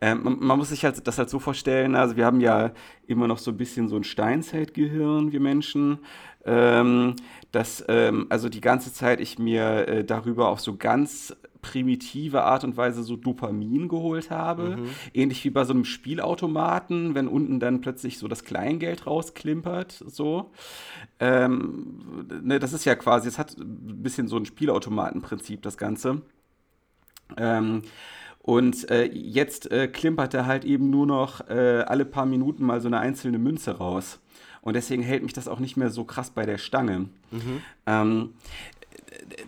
Ähm, man, man, muss sich halt, das halt so vorstellen, also wir haben ja immer noch so ein bisschen so ein Steinzeitgehirn, wir Menschen, ähm, dass ähm, also die ganze Zeit ich mir äh, darüber auf so ganz primitive Art und Weise so Dopamin geholt habe. Mhm. Ähnlich wie bei so einem Spielautomaten, wenn unten dann plötzlich so das Kleingeld rausklimpert. So. Ähm, ne, das ist ja quasi, es hat ein bisschen so ein Spielautomatenprinzip, das Ganze. Ähm, und äh, jetzt äh, klimpert er halt eben nur noch äh, alle paar Minuten mal so eine einzelne Münze raus. Und deswegen hält mich das auch nicht mehr so krass bei der Stange. Mhm. Ähm,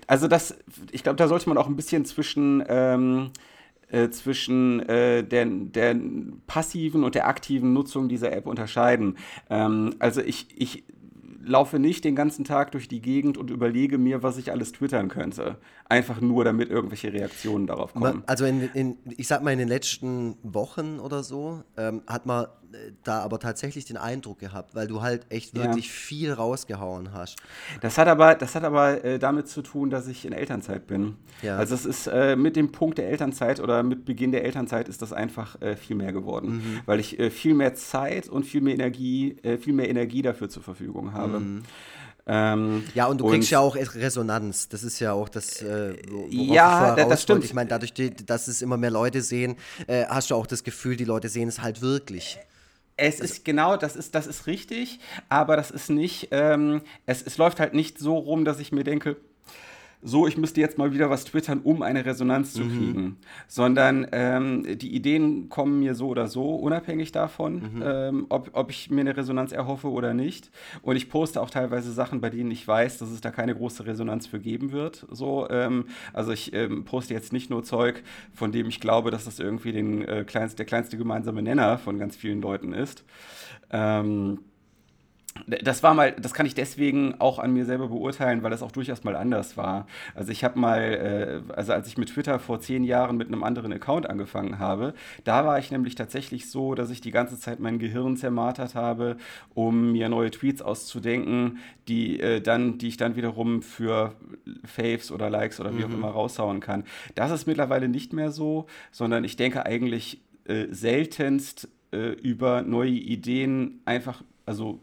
also das, ich glaube, da sollte man auch ein bisschen zwischen, ähm, äh, zwischen äh, der, der passiven und der aktiven Nutzung dieser App unterscheiden. Ähm, also ich, ich laufe nicht den ganzen Tag durch die Gegend und überlege mir, was ich alles twittern könnte. Einfach nur, damit irgendwelche Reaktionen darauf kommen. Also in, in, ich sag mal, in den letzten Wochen oder so ähm, hat man da aber tatsächlich den Eindruck gehabt, weil du halt echt wirklich ja. viel rausgehauen hast. Das hat aber, das hat aber äh, damit zu tun, dass ich in Elternzeit bin. Ja. Also es ist äh, mit dem Punkt der Elternzeit oder mit Beginn der Elternzeit ist das einfach äh, viel mehr geworden, mhm. weil ich äh, viel mehr Zeit und viel mehr Energie, äh, viel mehr Energie dafür zur Verfügung habe. Mhm. Ähm, ja, und du kriegst und, ja auch Resonanz. Das ist ja auch das, äh, ja, das stimmt. Ich meine, dadurch, dass es immer mehr Leute sehen, äh, hast du auch das Gefühl, die Leute sehen es halt wirklich. Es also, ist genau, das ist, das ist richtig, aber das ist nicht, ähm, es, es läuft halt nicht so rum, dass ich mir denke, so, ich müsste jetzt mal wieder was twittern, um eine Resonanz zu mhm. kriegen, sondern ähm, die Ideen kommen mir so oder so, unabhängig davon, mhm. ähm, ob, ob ich mir eine Resonanz erhoffe oder nicht. Und ich poste auch teilweise Sachen, bei denen ich weiß, dass es da keine große Resonanz für geben wird. So, ähm, also ich ähm, poste jetzt nicht nur Zeug, von dem ich glaube, dass das irgendwie den, äh, kleinst, der kleinste gemeinsame Nenner von ganz vielen Leuten ist. Ähm, das war mal, das kann ich deswegen auch an mir selber beurteilen, weil das auch durchaus mal anders war. Also ich habe mal, äh, also als ich mit Twitter vor zehn Jahren mit einem anderen Account angefangen habe, da war ich nämlich tatsächlich so, dass ich die ganze Zeit mein Gehirn zermartert habe, um mir neue Tweets auszudenken, die äh, dann, die ich dann wiederum für Faves oder Likes oder wie mhm. auch immer raushauen kann. Das ist mittlerweile nicht mehr so, sondern ich denke eigentlich äh, seltenst äh, über neue Ideen einfach also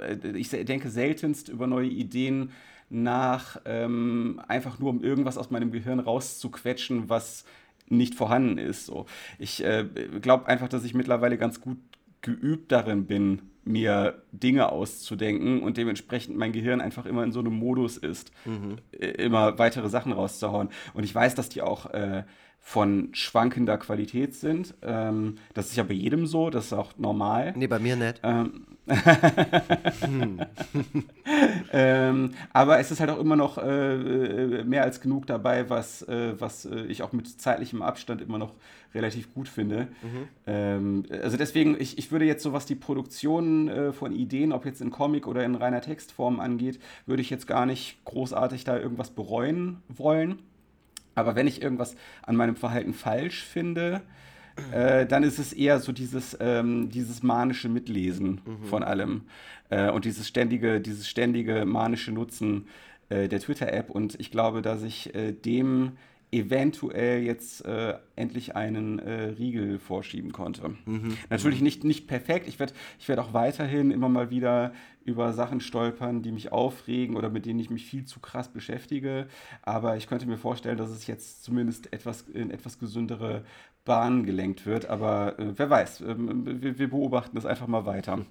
äh, ich denke seltenst über neue Ideen nach, ähm, einfach nur um irgendwas aus meinem Gehirn rauszuquetschen, was nicht vorhanden ist. So. Ich äh, glaube einfach, dass ich mittlerweile ganz gut geübt darin bin, mir Dinge auszudenken und dementsprechend mein Gehirn einfach immer in so einem Modus ist, mhm. Äh, immer weitere Sachen rauszuhauen. Und ich weiß, dass die auch äh, von schwankender Qualität sind. Ähm, das ist ja bei jedem so, das ist auch normal. Nee, bei mir nicht. Ähm, hm. ähm, aber es ist halt auch immer noch äh, äh, mehr als genug dabei, was, äh, was äh, ich auch mit zeitlichem Abstand immer noch relativ gut finde. Mhm. Ähm, also deswegen, ich, ich würde jetzt so, was die Produktion äh, von Ideen, ob jetzt in Comic oder in reiner Textform angeht, würde ich jetzt gar nicht großartig da irgendwas bereuen wollen. Aber wenn ich irgendwas an meinem Verhalten falsch finde, äh, dann ist es eher so dieses, ähm, dieses manische Mitlesen mhm. von allem äh, und dieses ständige, dieses ständige manische Nutzen äh, der Twitter-App. Und ich glaube, dass ich äh, dem eventuell jetzt äh, endlich einen äh, Riegel vorschieben konnte. Mhm. Natürlich nicht, nicht perfekt. Ich werde ich werd auch weiterhin immer mal wieder über Sachen stolpern, die mich aufregen oder mit denen ich mich viel zu krass beschäftige. Aber ich könnte mir vorstellen, dass es jetzt zumindest etwas in etwas gesündere Bahnen gelenkt wird. Aber äh, wer weiß, äh, wir, wir, beobachten das einfach mal weiter.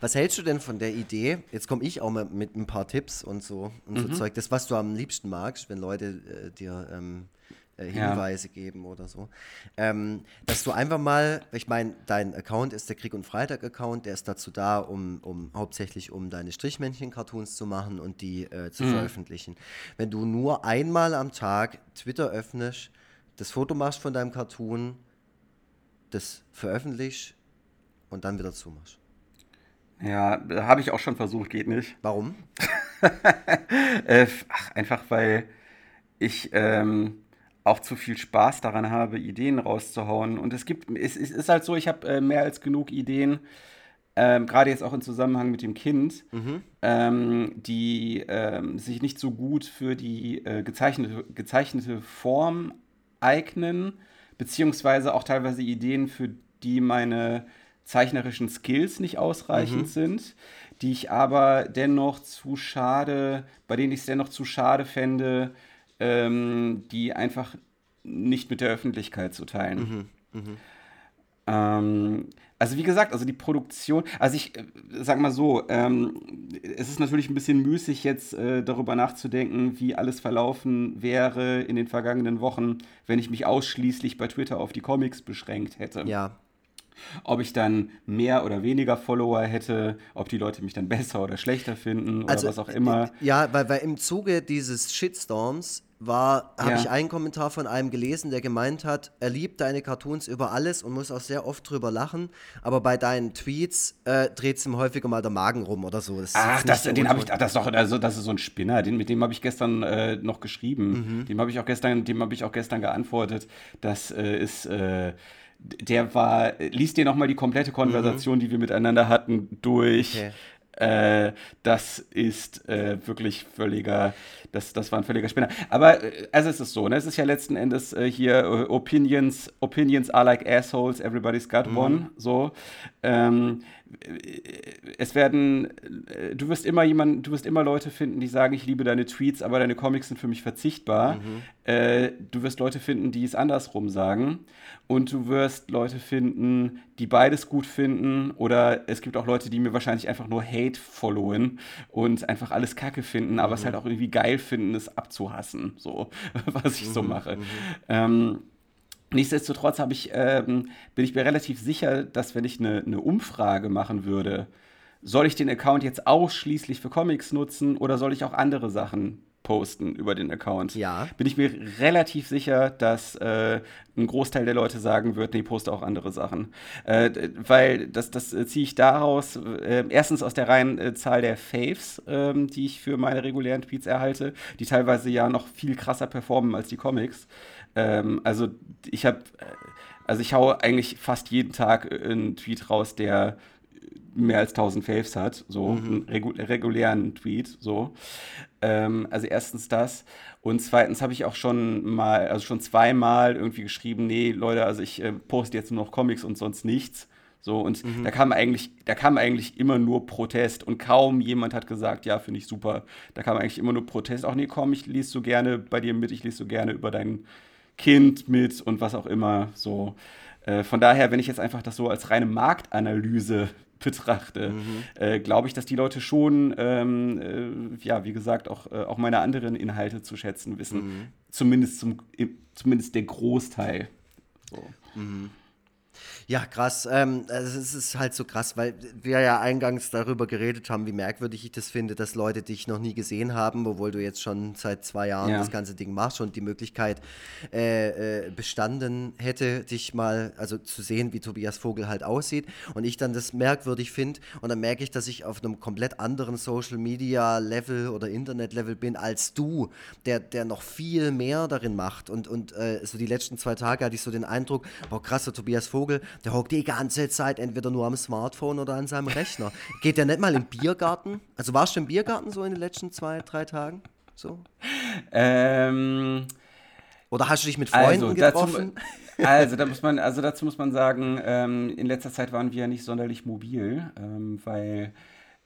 Was hältst du denn von der Idee? Jetzt komme ich auch mal mit ein paar Tipps und so und so mhm. Zeug. Das, was du am liebsten magst, wenn Leute äh, dir ähm, äh, Hinweise ja. geben oder so. Ähm, dass du einfach mal, ich meine, dein Account ist der Krieg und Freitag-Account, der ist dazu da, um, um hauptsächlich um deine Strichmännchen-Cartoons zu machen und die äh, zu mhm. veröffentlichen. Wenn du nur einmal am Tag Twitter öffnest, das Foto machst von deinem Cartoon, das veröffentlichst und dann wieder zumachst. Ja, habe ich auch schon versucht, geht nicht. Warum? äh, ach, einfach weil ich ähm, auch zu viel Spaß daran habe, Ideen rauszuhauen. Und es gibt, es, es ist halt so, ich habe äh, mehr als genug Ideen, ähm, gerade jetzt auch im Zusammenhang mit dem Kind, mhm. ähm, die ähm, sich nicht so gut für die äh, gezeichnete, gezeichnete Form eignen, beziehungsweise auch teilweise Ideen, für die meine zeichnerischen Skills nicht ausreichend mhm. sind, die ich aber dennoch zu schade, bei denen ich es dennoch zu schade fände, ähm, die einfach nicht mit der Öffentlichkeit zu teilen. Mhm. Mhm. Ähm, also wie gesagt, also die Produktion, also ich äh, sag mal so, ähm, es ist natürlich ein bisschen müßig jetzt äh, darüber nachzudenken, wie alles verlaufen wäre in den vergangenen Wochen, wenn ich mich ausschließlich bei Twitter auf die Comics beschränkt hätte. Ja, ob ich dann mehr oder weniger Follower hätte, ob die Leute mich dann besser oder schlechter finden oder also, was auch immer. Ja, weil, weil im Zuge dieses Shitstorms war, habe ja. ich einen Kommentar von einem gelesen, der gemeint hat, er liebt deine Cartoons über alles und muss auch sehr oft drüber lachen, aber bei deinen Tweets äh, dreht es ihm häufiger mal der Magen rum oder so. Das ach, das, den habe ich, ach, das ist doch, also das ist so ein Spinner, den, mit dem habe ich gestern äh, noch geschrieben, mhm. dem habe ich auch gestern, dem habe ich auch gestern geantwortet. Das äh, ist äh, der war, liest dir nochmal die komplette Konversation, mhm. die wir miteinander hatten, durch. Okay. Äh, das ist äh, wirklich völliger, das, das war ein völliger Spinner. Aber äh, also es ist so, ne? es ist ja letzten Endes äh, hier äh, Opinions, Opinions are like assholes, everybody's got mhm. one. So. Ähm, es werden, äh, du wirst immer jemand, du wirst immer Leute finden, die sagen, ich liebe deine Tweets, aber deine Comics sind für mich verzichtbar. Mhm. Äh, du wirst Leute finden, die es andersrum sagen. Und du wirst Leute finden, die beides gut finden. Oder es gibt auch Leute, die mir wahrscheinlich einfach nur Hate followen und einfach alles Kacke finden, aber mhm. es halt auch irgendwie geil finden, es abzuhassen. So, was ich mhm. so mache. Mhm. Ähm, Nichtsdestotrotz ich, ähm, bin ich mir relativ sicher, dass wenn ich eine, eine Umfrage machen würde, soll ich den Account jetzt ausschließlich für Comics nutzen oder soll ich auch andere Sachen posten über den Account? Ja. Bin ich mir relativ sicher, dass äh, ein Großteil der Leute sagen wird, nee, poste auch andere Sachen. Äh, weil das, das äh, ziehe ich daraus, äh, erstens aus der reinen äh, Zahl der Faves, ähm, die ich für meine regulären Tweets erhalte, die teilweise ja noch viel krasser performen als die Comics. Ähm, also ich habe, also ich haue eigentlich fast jeden Tag einen Tweet raus, der mehr als 1000 Faves hat, so mhm. einen regu regulären Tweet, so. Ähm, also erstens das und zweitens habe ich auch schon mal, also schon zweimal irgendwie geschrieben, nee, Leute, also ich äh, poste jetzt nur noch Comics und sonst nichts. So, und mhm. da kam eigentlich, da kam eigentlich immer nur Protest und kaum jemand hat gesagt, ja, finde ich super. Da kam eigentlich immer nur Protest. Auch nee, komm, ich lese so gerne bei dir mit, ich lese so gerne über deinen Kind mit und was auch immer. So. Äh, von daher, wenn ich jetzt einfach das so als reine Marktanalyse betrachte, mhm. äh, glaube ich, dass die Leute schon, ähm, äh, ja, wie gesagt, auch, äh, auch meine anderen Inhalte zu schätzen wissen. Mhm. Zumindest, zum, zumindest der Großteil. So. Mhm. Ja, krass. Ähm, also es ist halt so krass, weil wir ja eingangs darüber geredet haben, wie merkwürdig ich das finde, dass Leute dich noch nie gesehen haben, obwohl du jetzt schon seit zwei Jahren ja. das ganze Ding machst und die Möglichkeit äh, äh, bestanden hätte, dich mal, also zu sehen, wie Tobias Vogel halt aussieht. Und ich dann das merkwürdig finde und dann merke ich, dass ich auf einem komplett anderen Social Media Level oder Internet Level bin als du, der, der noch viel mehr darin macht. Und, und äh, so die letzten zwei Tage hatte ich so den Eindruck, boah, krass, der Tobias Vogel, der hockt die ganze Zeit entweder nur am Smartphone oder an seinem Rechner. Geht der nicht mal im Biergarten? Also warst du im Biergarten so in den letzten zwei, drei Tagen? So? Ähm. Oder hast du dich mit Freunden also, getroffen? Dazu, also, da muss man, also dazu muss man sagen, ähm, in letzter Zeit waren wir ja nicht sonderlich mobil, ähm, weil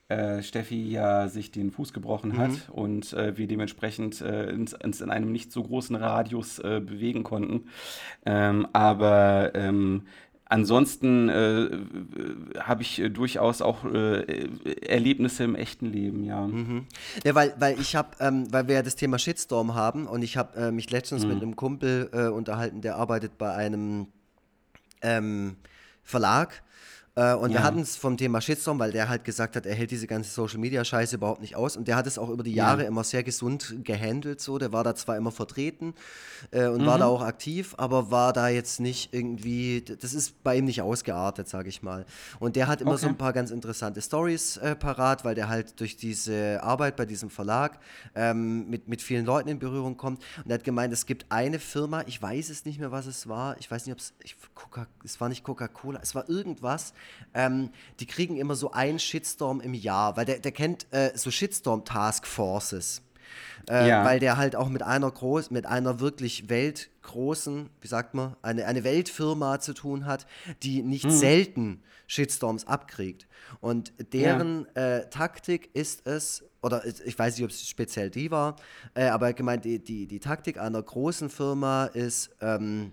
äh, Steffi ja sich den Fuß gebrochen hat mhm. und äh, wir dementsprechend äh, uns, uns, in einem nicht so großen Radius äh, bewegen konnten. Ähm, aber ähm, ansonsten äh, habe ich äh, durchaus auch äh, Erlebnisse im echten Leben, ja. Mhm. Ja, weil, weil ich habe, ähm, weil wir ja das Thema Shitstorm haben und ich habe äh, mich letztens mhm. mit einem Kumpel äh, unterhalten, der arbeitet bei einem ähm, Verlag äh, und ja. wir hatten es vom Thema Shitstorm, weil der halt gesagt hat, er hält diese ganze Social Media Scheiße überhaupt nicht aus. Und der hat es auch über die Jahre ja. immer sehr gesund gehandelt. So, der war da zwar immer vertreten äh, und mhm. war da auch aktiv, aber war da jetzt nicht irgendwie. Das ist bei ihm nicht ausgeartet, sage ich mal. Und der hat immer okay. so ein paar ganz interessante Stories äh, parat, weil der halt durch diese Arbeit bei diesem Verlag ähm, mit, mit vielen Leuten in Berührung kommt. Und er hat gemeint, es gibt eine Firma, ich weiß es nicht mehr, was es war. Ich weiß nicht, ob es. Es war nicht Coca-Cola, es war irgendwas ähm, die kriegen immer so einen Shitstorm im Jahr, weil der, der kennt äh, so Shitstorm-Task Forces. Äh, ja. Weil der halt auch mit einer groß, mit einer wirklich weltgroßen, wie sagt man, eine, eine Weltfirma zu tun hat, die nicht hm. selten Shitstorms abkriegt. Und deren ja. äh, Taktik ist es, oder ich weiß nicht, ob es speziell die war, äh, aber gemeint, die, die, die Taktik einer großen Firma ist, ähm,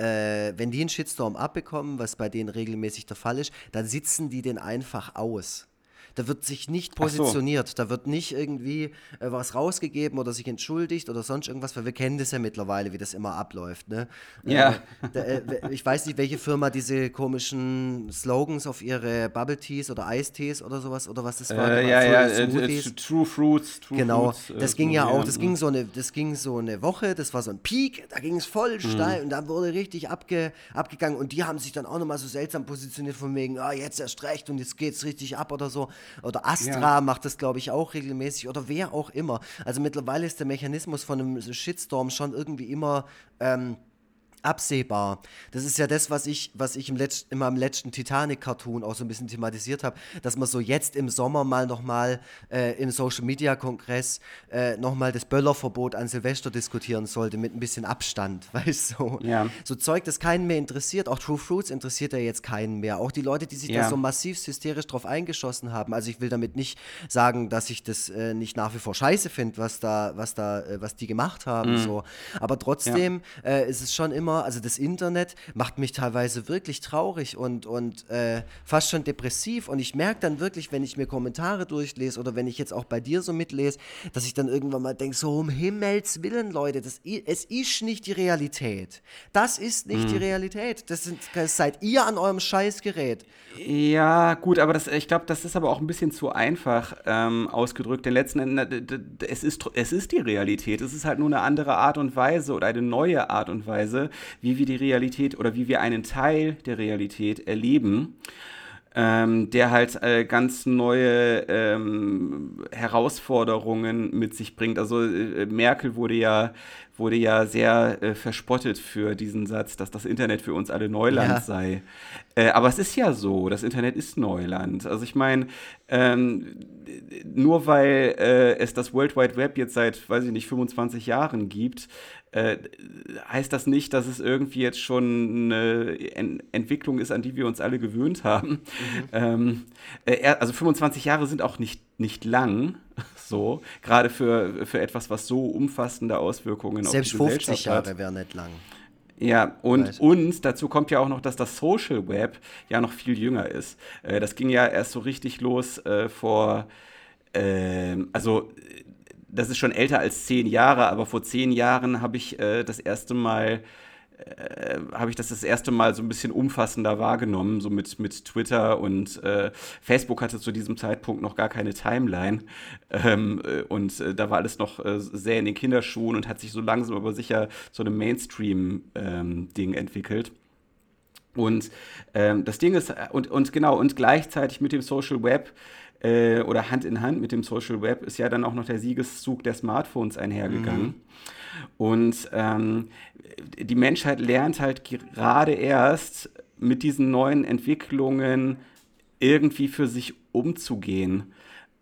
äh, wenn die einen Shitstorm abbekommen, was bei denen regelmäßig der Fall ist, dann sitzen die den einfach aus. Da wird sich nicht positioniert, so. da wird nicht irgendwie äh, was rausgegeben oder sich entschuldigt oder sonst irgendwas, weil wir kennen das ja mittlerweile, wie das immer abläuft. Ne? Ja. Äh, da, äh, ich weiß nicht, welche Firma diese komischen Slogans auf ihre Bubble Teas oder Eistees oder sowas oder was das war. Äh, ja, ja, äh, True Fruits. True genau, Fruits, das ging ja auch, das ging, so eine, das ging so eine Woche, das war so ein Peak, da ging es voll mhm. steil und da wurde richtig abge, abgegangen und die haben sich dann auch nochmal so seltsam positioniert von wegen, ah, jetzt erst recht und jetzt geht es richtig ab oder so. Oder Astra ja. macht das, glaube ich, auch regelmäßig oder wer auch immer. Also mittlerweile ist der Mechanismus von einem Shitstorm schon irgendwie immer ähm, absehbar. Das ist ja das, was ich, was ich im Letz-, in meinem letzten Titanic-Cartoon auch so ein bisschen thematisiert habe, dass man so jetzt im Sommer mal nochmal äh, im Social-Media-Kongress äh, nochmal das Böllerverbot an Silvester diskutieren sollte, mit ein bisschen Abstand, weißt du? So, ja. so Zeug, das keinen mehr interessiert. Auch True Fruits interessiert ja jetzt keinen mehr. Auch die Leute, die sich ja. da so massiv hysterisch drauf eingeschossen haben. Also ich will damit nicht sagen, dass ich das äh, nicht nach wie vor scheiße finde, was da, was da, äh, was die gemacht haben. Mhm. So. Aber trotzdem ja. Äh, ist es schon immer immer, also das Internet macht mich teilweise wirklich traurig und, und äh, fast schon depressiv. Und ich merke dann wirklich, wenn ich mir Kommentare durchlese oder wenn ich jetzt auch bei dir so mitlese, dass ich dann irgendwann mal denke, so um Himmels Willen, Leute, das, es ist nicht die Realität. Das ist nicht mhm. die Realität. Das, sind, das seid ihr an eurem Scheißgerät. Ja, gut, aber das, ich glaube, das ist aber auch ein bisschen zu einfach ähm, ausgedrückt. Denn letzten Endes, es ist, es ist die Realität. Es ist halt nur eine andere Art und Weise oder eine neue Art und Weise, wie wir die Realität oder wie wir einen Teil der Realität erleben. Ähm, der halt äh, ganz neue ähm, Herausforderungen mit sich bringt. Also äh, Merkel wurde ja wurde ja sehr äh, verspottet für diesen Satz, dass das Internet für uns alle Neuland ja. sei. Äh, aber es ist ja so, das Internet ist Neuland. Also ich meine, ähm, nur weil äh, es das World Wide Web jetzt seit, weiß ich nicht, 25 Jahren gibt, äh, heißt das nicht, dass es irgendwie jetzt schon eine en Entwicklung ist, an die wir uns alle gewöhnt haben. Mhm. Ähm, äh, also 25 Jahre sind auch nicht, nicht lang, so, gerade für, für etwas, was so umfassende Auswirkungen Selbst auf die Gesellschaft 50 Jahre wäre nicht lang. Ja, und, und dazu kommt ja auch noch, dass das Social Web ja noch viel jünger ist. Äh, das ging ja erst so richtig los äh, vor, äh, also das ist schon älter als zehn Jahre, aber vor zehn Jahren habe ich äh, das erste Mal äh, habe ich das das erste Mal so ein bisschen umfassender wahrgenommen, so mit, mit Twitter und äh, Facebook hatte zu diesem Zeitpunkt noch gar keine Timeline ähm, äh, und äh, da war alles noch äh, sehr in den Kinderschuhen und hat sich so langsam aber sicher so einem Mainstream-Ding ähm, entwickelt. Und ähm, das Ding ist, und, und genau, und gleichzeitig mit dem Social Web äh, oder Hand in Hand mit dem Social Web ist ja dann auch noch der Siegeszug der Smartphones einhergegangen. Mhm. Und ähm, die Menschheit lernt halt gerade erst mit diesen neuen Entwicklungen irgendwie für sich umzugehen.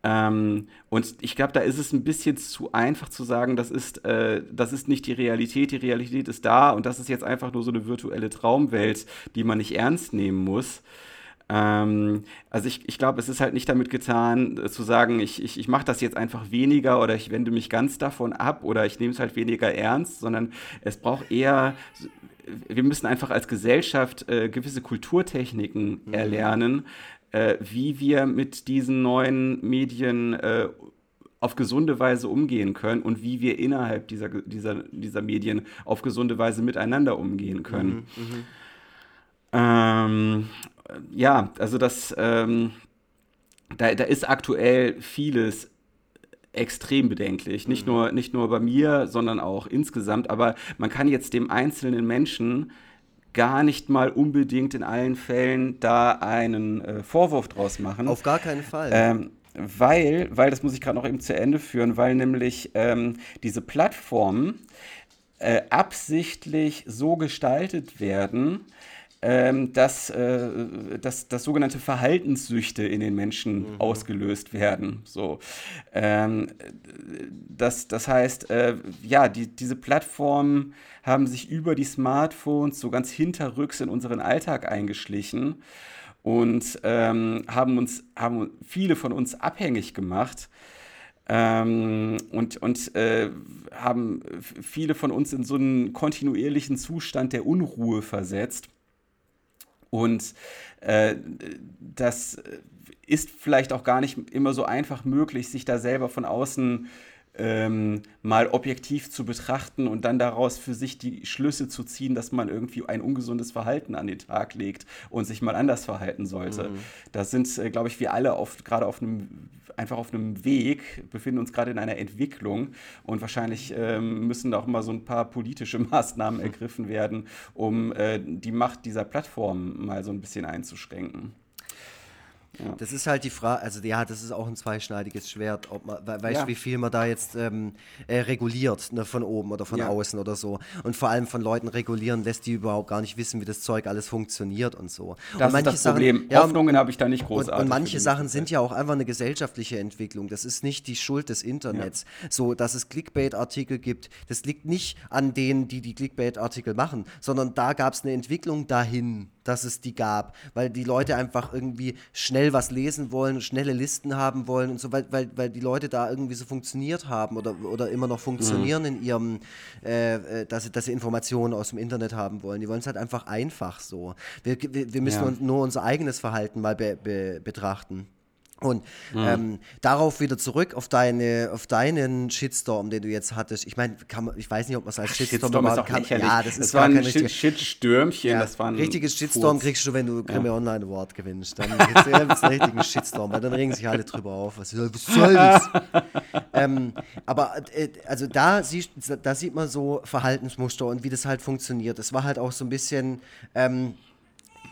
Ähm, und ich glaube, da ist es ein bisschen zu einfach zu sagen, das ist, äh, das ist nicht die Realität, die Realität ist da und das ist jetzt einfach nur so eine virtuelle Traumwelt, die man nicht ernst nehmen muss. Ähm, also ich, ich glaube, es ist halt nicht damit getan, äh, zu sagen, ich, ich, ich mache das jetzt einfach weniger oder ich wende mich ganz davon ab oder ich nehme es halt weniger ernst, sondern es braucht eher wir müssen einfach als Gesellschaft äh, gewisse Kulturtechniken mhm. erlernen, äh, wie wir mit diesen neuen Medien äh, auf gesunde Weise umgehen können und wie wir innerhalb dieser, dieser, dieser Medien auf gesunde Weise miteinander umgehen können. Mhm, mhm. ähm, ja, also das, ähm, da, da ist aktuell vieles extrem bedenklich. Nicht, mhm. nur, nicht nur bei mir, sondern auch insgesamt. Aber man kann jetzt dem einzelnen Menschen gar nicht mal unbedingt in allen Fällen da einen äh, Vorwurf draus machen. Auf gar keinen Fall. Ähm, weil, weil, das muss ich gerade noch eben zu Ende führen, weil nämlich ähm, diese Plattformen äh, absichtlich so gestaltet werden, ähm, dass, äh, dass, dass sogenannte Verhaltenssüchte in den Menschen mhm. ausgelöst werden. So. Ähm, das, das heißt, äh, ja, die, diese Plattformen haben sich über die Smartphones so ganz hinterrücks in unseren Alltag eingeschlichen und ähm, haben uns, haben viele von uns abhängig gemacht. Ähm, und und äh, haben viele von uns in so einen kontinuierlichen Zustand der Unruhe versetzt. Und äh, das ist vielleicht auch gar nicht immer so einfach möglich, sich da selber von außen ähm, mal objektiv zu betrachten und dann daraus für sich die Schlüsse zu ziehen, dass man irgendwie ein ungesundes Verhalten an den Tag legt und sich mal anders verhalten sollte. Mhm. Da sind, äh, glaube ich, wir alle gerade auf einem einfach auf einem Weg, befinden uns gerade in einer Entwicklung und wahrscheinlich ähm, müssen da auch mal so ein paar politische Maßnahmen ergriffen werden, um äh, die Macht dieser Plattform mal so ein bisschen einzuschränken. Ja. Das ist halt die Frage, also ja, das ist auch ein zweischneidiges Schwert. Ob man, weißt du, ja. wie viel man da jetzt ähm, äh, reguliert, ne, von oben oder von ja. außen oder so. Und vor allem von Leuten regulieren lässt, die überhaupt gar nicht wissen, wie das Zeug alles funktioniert und so. Das und ist das Problem. Ja, Hoffnungen habe ich da nicht großartig. Und, und manche Sachen sind ja auch einfach eine gesellschaftliche Entwicklung. Das ist nicht die Schuld des Internets. So, dass es Clickbait-Artikel gibt, das liegt nicht an denen, die die Clickbait-Artikel machen, sondern da gab es eine Entwicklung dahin dass es die gab, weil die Leute einfach irgendwie schnell was lesen wollen, schnelle Listen haben wollen und so, weil, weil, weil die Leute da irgendwie so funktioniert haben oder, oder immer noch funktionieren mhm. in ihrem, äh, äh, dass, sie, dass sie Informationen aus dem Internet haben wollen. Die wollen es halt einfach einfach so. Wir, wir, wir müssen ja. nur unser eigenes Verhalten mal be, be, betrachten. Und mhm. ähm, darauf wieder zurück auf, deine, auf deinen Shitstorm, den du jetzt hattest. Ich meine, ich weiß nicht, ob man es als Shitstorm, Shitstorm machen kann. Ja, das, das ist war ein Shit Shitstürmchen. Ja, das war ein richtiges Shitstorm Furz. kriegst du, wenn du Grimme ja. Online Award gewinnst. Dann gibt es einen richtigen Shitstorm, weil dann regen sich alle drüber auf. Was, soll das? ähm, aber äh, also da, siehst, da sieht man so Verhaltensmuster und wie das halt funktioniert. Das war halt auch so ein bisschen. Ähm,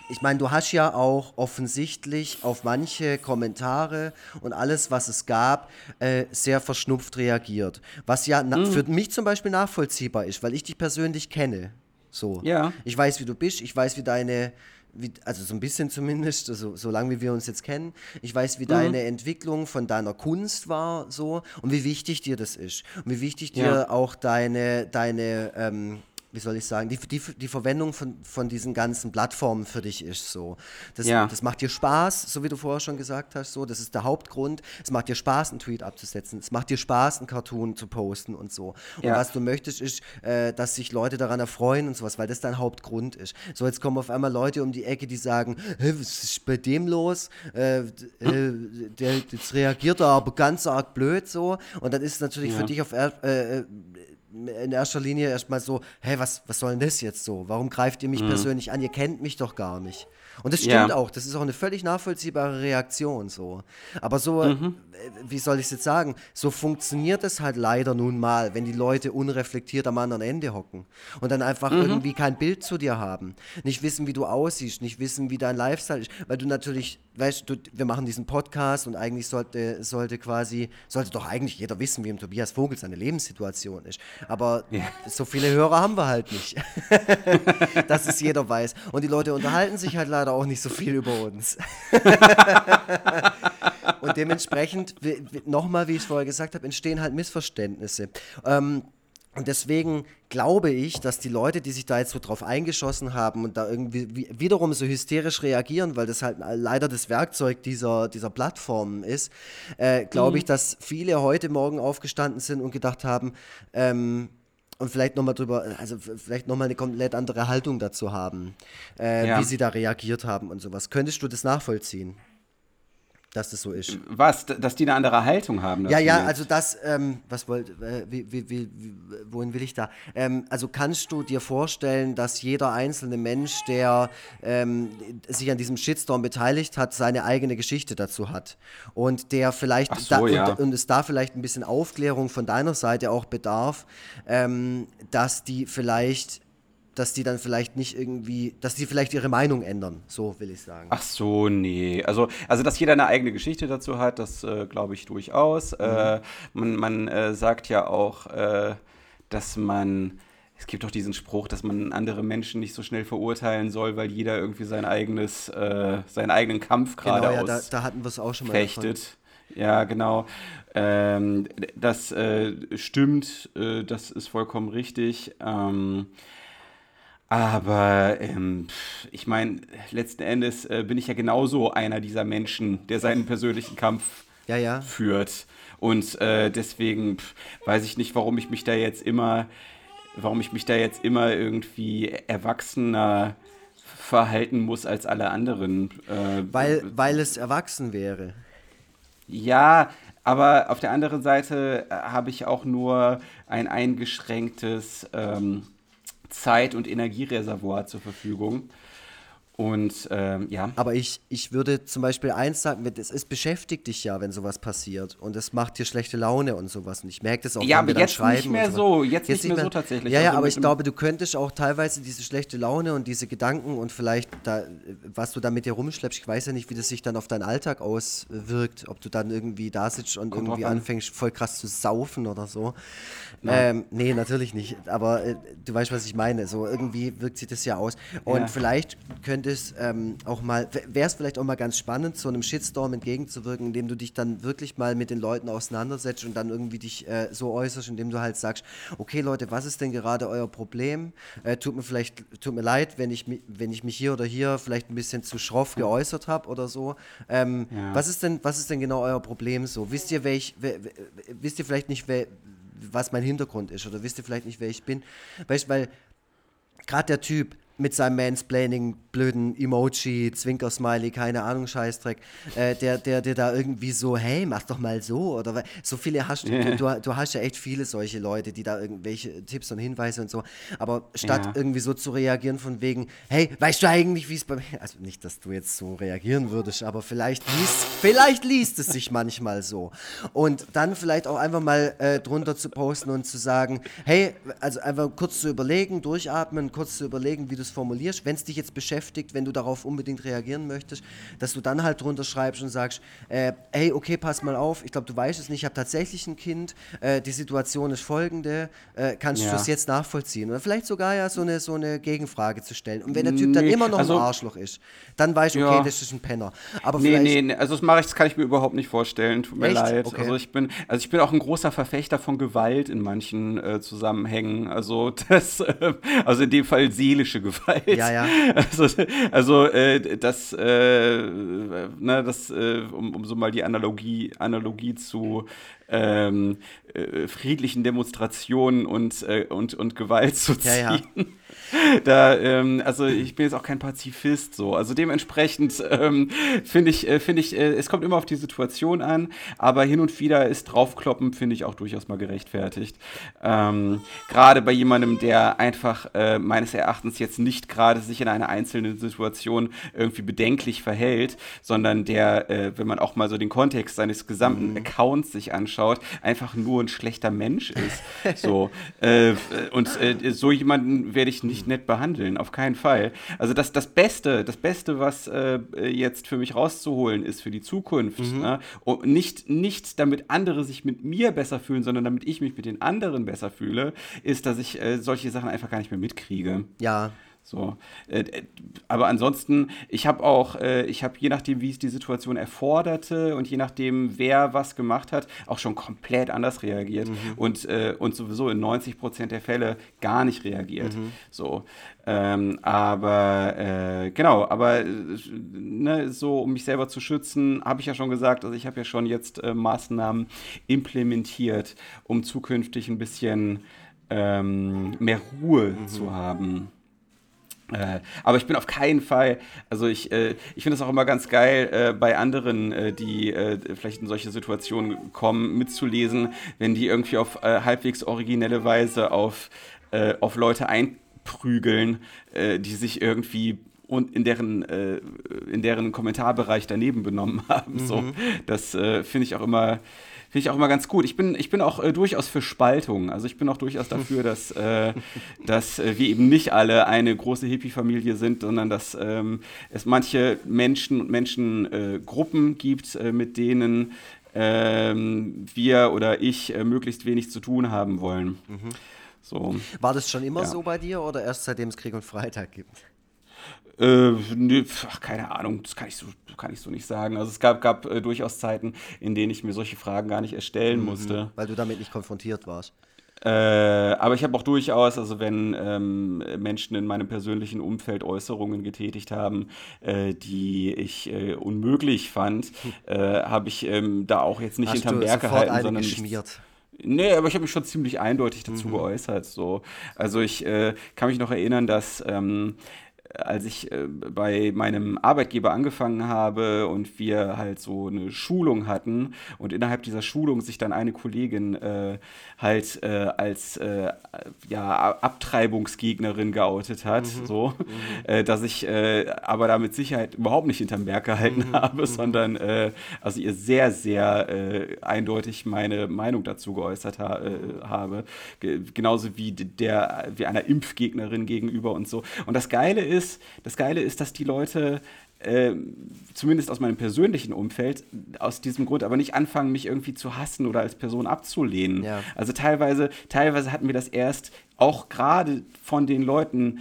ich meine, du hast ja auch offensichtlich auf manche Kommentare und alles, was es gab, äh, sehr verschnupft reagiert. Was ja mhm. für mich zum Beispiel nachvollziehbar ist, weil ich dich persönlich kenne. So. Ja. Ich weiß, wie du bist, ich weiß, wie deine, wie, also so ein bisschen zumindest, also, so lange wie wir uns jetzt kennen. Ich weiß, wie mhm. deine Entwicklung von deiner Kunst war, so und wie wichtig dir das ist. Und wie wichtig ja. dir auch deine, deine ähm, wie soll ich sagen, die, die, die Verwendung von, von diesen ganzen Plattformen für dich ist so. Das, ja. das macht dir Spaß, so wie du vorher schon gesagt hast, so. Das ist der Hauptgrund. Es macht dir Spaß, einen Tweet abzusetzen. Es macht dir Spaß, einen Cartoon zu posten und so. Und ja. was du möchtest, ist, äh, dass sich Leute daran erfreuen und sowas, weil das dein Hauptgrund ist. So, jetzt kommen auf einmal Leute um die Ecke, die sagen, was ist bei dem los? Äh, äh, der, jetzt reagiert er aber ganz arg blöd so. Und dann ist es natürlich ja. für dich auf äh, äh in erster Linie erstmal so, hey, was, was soll denn das jetzt so? Warum greift ihr mich mhm. persönlich an? Ihr kennt mich doch gar nicht. Und das stimmt ja. auch, das ist auch eine völlig nachvollziehbare Reaktion so. Aber so, mhm. Äh, wie soll ich es jetzt sagen, so funktioniert es halt leider nun mal, wenn die Leute unreflektiert am anderen Ende hocken und dann einfach mhm. irgendwie kein Bild zu dir haben, nicht wissen, wie du aussiehst, nicht wissen, wie dein Lifestyle ist, weil du natürlich, weißt du, wir machen diesen Podcast und eigentlich sollte, sollte quasi, sollte doch eigentlich jeder wissen, wie im Tobias Vogel seine Lebenssituation ist. Aber ja. so viele Hörer haben wir halt nicht, dass es jeder weiß. Und die Leute unterhalten sich halt leider leider auch nicht so viel über uns. und dementsprechend, nochmal, wie ich es vorher gesagt habe, entstehen halt Missverständnisse. Ähm, und deswegen glaube ich, dass die Leute, die sich da jetzt so drauf eingeschossen haben und da irgendwie wiederum so hysterisch reagieren, weil das halt leider das Werkzeug dieser, dieser Plattformen ist, äh, glaube mhm. ich, dass viele heute Morgen aufgestanden sind und gedacht haben, ähm, und vielleicht nochmal drüber, also vielleicht nochmal eine komplett andere Haltung dazu haben, äh, ja. wie sie da reagiert haben und sowas. Könntest du das nachvollziehen? Dass das so ist. Was? Dass die eine andere Haltung haben? Ja, ja, also das, ähm, was wollt, äh, wie, wie, wie, wohin will ich da? Ähm, also kannst du dir vorstellen, dass jeder einzelne Mensch, der ähm, sich an diesem Shitstorm beteiligt hat, seine eigene Geschichte dazu hat und der vielleicht so, da, ja. und, und, es da vielleicht ein bisschen Aufklärung von deiner Seite auch bedarf, ähm, dass die vielleicht dass die dann vielleicht nicht irgendwie, dass die vielleicht ihre Meinung ändern, so will ich sagen. Ach so, nee. Also, also dass jeder eine eigene Geschichte dazu hat, das äh, glaube ich durchaus. Mhm. Äh, man man äh, sagt ja auch, äh, dass man, es gibt doch diesen Spruch, dass man andere Menschen nicht so schnell verurteilen soll, weil jeder irgendwie sein eigenes, äh, seinen eigenen Kampf gerade genau, ja, da, da, hatten wir es auch schon mal. Fechtet. Ja, genau. Ähm, das äh, stimmt, das ist vollkommen richtig. Ähm, aber ähm, ich meine, letzten Endes äh, bin ich ja genauso einer dieser Menschen, der seinen persönlichen Kampf ja, ja. führt. Und äh, deswegen pff, weiß ich nicht, warum ich mich da jetzt immer, warum ich mich da jetzt immer irgendwie erwachsener verhalten muss als alle anderen. Äh, weil, weil es erwachsen wäre. Ja, aber auf der anderen Seite äh, habe ich auch nur ein eingeschränktes ähm, Zeit- und Energiereservoir zur Verfügung. Und ähm, ja. Aber ich, ich würde zum Beispiel eins sagen, es, es beschäftigt dich ja, wenn sowas passiert. Und es macht dir schlechte Laune und sowas. Und ich merke das auch, ja, wenn wir jetzt dann nicht mehr so. Jetzt, jetzt, nicht mehr, so tatsächlich. Ja, ja, also aber ich glaube, du könntest auch teilweise diese schlechte Laune und diese Gedanken und vielleicht, da, was du da mit dir rumschleppst, ich weiß ja nicht, wie das sich dann auf deinen Alltag auswirkt. Ob du dann irgendwie da sitzt und Kommt irgendwie anfängst, voll krass zu saufen oder so. Ähm, nee, natürlich nicht. Aber äh, du weißt, was ich meine. So irgendwie wirkt sich das ja aus. Und ja. vielleicht könnte es ähm, auch mal, wäre es vielleicht auch mal ganz spannend, so einem Shitstorm entgegenzuwirken, indem du dich dann wirklich mal mit den Leuten auseinandersetzt und dann irgendwie dich äh, so äußerst, indem du halt sagst, okay Leute, was ist denn gerade euer Problem? Äh, tut mir vielleicht, tut mir leid, wenn ich, wenn ich mich hier oder hier vielleicht ein bisschen zu schroff geäußert habe oder so. Ähm, ja. was, ist denn, was ist denn genau euer Problem so? Wisst ihr, welch, wisst ihr vielleicht nicht, was mein Hintergrund ist oder wisst ihr vielleicht nicht, wer ich bin? Weißt, weil gerade der Typ, mit seinem Mansplaining, blöden Emoji, Zwinker-Smiley, keine Ahnung, Scheißdreck, äh, der, der, der da irgendwie so, hey, mach doch mal so, oder so viele hast du, du, du hast ja echt viele solche Leute, die da irgendwelche Tipps und Hinweise und so, aber statt ja. irgendwie so zu reagieren von wegen, hey, weißt du eigentlich, wie es bei mir, also nicht, dass du jetzt so reagieren würdest, aber vielleicht liest, vielleicht liest es sich manchmal so und dann vielleicht auch einfach mal äh, drunter zu posten und zu sagen, hey, also einfach kurz zu überlegen, durchatmen, kurz zu überlegen, wie du es formulierst, wenn es dich jetzt beschäftigt, wenn du darauf unbedingt reagieren möchtest, dass du dann halt drunter schreibst und sagst, äh, hey, okay, pass mal auf, ich glaube, du weißt es nicht, ich habe tatsächlich ein Kind, äh, die Situation ist folgende, äh, kannst ja. du das jetzt nachvollziehen? Oder vielleicht sogar ja so eine, so eine Gegenfrage zu stellen. Und wenn der Typ nee, dann immer noch also, ein Arschloch ist, dann weißt du, okay, ja. das ist ein Penner. Aber nee, nee, nee, also das mache ich, das kann ich mir überhaupt nicht vorstellen, tut mir Echt? leid. Okay. Also ich bin, also ich bin auch ein großer Verfechter von Gewalt in manchen äh, Zusammenhängen. Also das, äh, also in dem Fall seelische Gewalt. Gewalt. Ja, ja. Also, also äh, das, äh, ne, das äh, um, um so mal die Analogie, Analogie zu ähm, äh, friedlichen Demonstrationen und, äh, und, und Gewalt zu ziehen. Ja, ja. Da, ähm, also ich bin jetzt auch kein Pazifist so. Also dementsprechend ähm, finde ich, äh, finde ich, äh, es kommt immer auf die Situation an, aber hin und wieder ist draufkloppen, finde ich auch durchaus mal gerechtfertigt. Ähm, gerade bei jemandem, der einfach äh, meines Erachtens jetzt nicht gerade sich in einer einzelnen Situation irgendwie bedenklich verhält, sondern der, äh, wenn man auch mal so den Kontext seines gesamten mhm. Accounts sich anschaut, einfach nur ein schlechter Mensch ist. so. Äh, und so jemanden werde ich nicht nett behandeln, auf keinen Fall. Also das, das Beste, das Beste, was äh, jetzt für mich rauszuholen ist für die Zukunft, mhm. ne? und nicht, nicht damit andere sich mit mir besser fühlen, sondern damit ich mich mit den anderen besser fühle, ist, dass ich äh, solche Sachen einfach gar nicht mehr mitkriege. Ja, so, äh, äh, aber ansonsten, ich habe auch, äh, ich habe je nachdem, wie es die Situation erforderte und je nachdem, wer was gemacht hat, auch schon komplett anders reagiert mhm. und, äh, und sowieso in 90 Prozent der Fälle gar nicht reagiert. Mhm. So, ähm, aber äh, genau, aber äh, ne, so um mich selber zu schützen, habe ich ja schon gesagt, also ich habe ja schon jetzt Maßnahmen implementiert, um zukünftig ein bisschen ähm, mehr Ruhe mhm. zu haben. Äh, aber ich bin auf keinen Fall, also ich, äh, ich finde es auch immer ganz geil, äh, bei anderen, äh, die äh, vielleicht in solche Situationen kommen, mitzulesen, wenn die irgendwie auf halbwegs originelle Weise auf, auf Leute einprügeln, die sich irgendwie und in deren, in deren Kommentarbereich daneben benommen haben. Mhm. So, das finde ich auch immer Finde ich auch immer ganz gut. Ich bin, ich bin auch äh, durchaus für Spaltung. Also ich bin auch durchaus dafür, dass, äh, dass äh, wir eben nicht alle eine große Hippie-Familie sind, sondern dass ähm, es manche Menschen und Menschengruppen gibt, äh, mit denen ähm, wir oder ich äh, möglichst wenig zu tun haben wollen. Mhm. So. War das schon immer ja. so bei dir oder erst seitdem es Krieg und Freitag gibt? Äh, nö, ach, keine Ahnung, das kann ich so, kann ich so nicht sagen. Also es gab, gab äh, durchaus Zeiten, in denen ich mir solche Fragen gar nicht erstellen mhm, musste. Weil du damit nicht konfrontiert warst. Äh, aber ich habe auch durchaus, also wenn ähm, Menschen in meinem persönlichen Umfeld Äußerungen getätigt haben, äh, die ich äh, unmöglich fand, hm. äh, habe ich ähm, da auch jetzt nicht Hast hinterm Berg gehalten, sondern geschmiert. Nee, aber ich habe mich schon ziemlich eindeutig dazu mhm. geäußert. So. Also ich äh, kann mich noch erinnern, dass ähm, als ich äh, bei meinem Arbeitgeber angefangen habe und wir halt so eine Schulung hatten und innerhalb dieser Schulung sich dann eine Kollegin äh, halt äh, als äh, ja, Abtreibungsgegnerin geoutet hat, mhm. so, mhm. Äh, dass ich äh, aber da mit Sicherheit überhaupt nicht hinterm Berg gehalten mhm. habe, mhm. sondern also ihr sehr, sehr eindeutig meine Meinung dazu geäußert ha habe, G genauso wie der wie einer Impfgegnerin gegenüber und so. Und das Geile ist, ist, das Geile ist, dass die Leute äh, zumindest aus meinem persönlichen Umfeld, aus diesem Grund aber nicht anfangen, mich irgendwie zu hassen oder als Person abzulehnen. Ja. Also teilweise, teilweise hatten wir das erst auch gerade von den Leuten,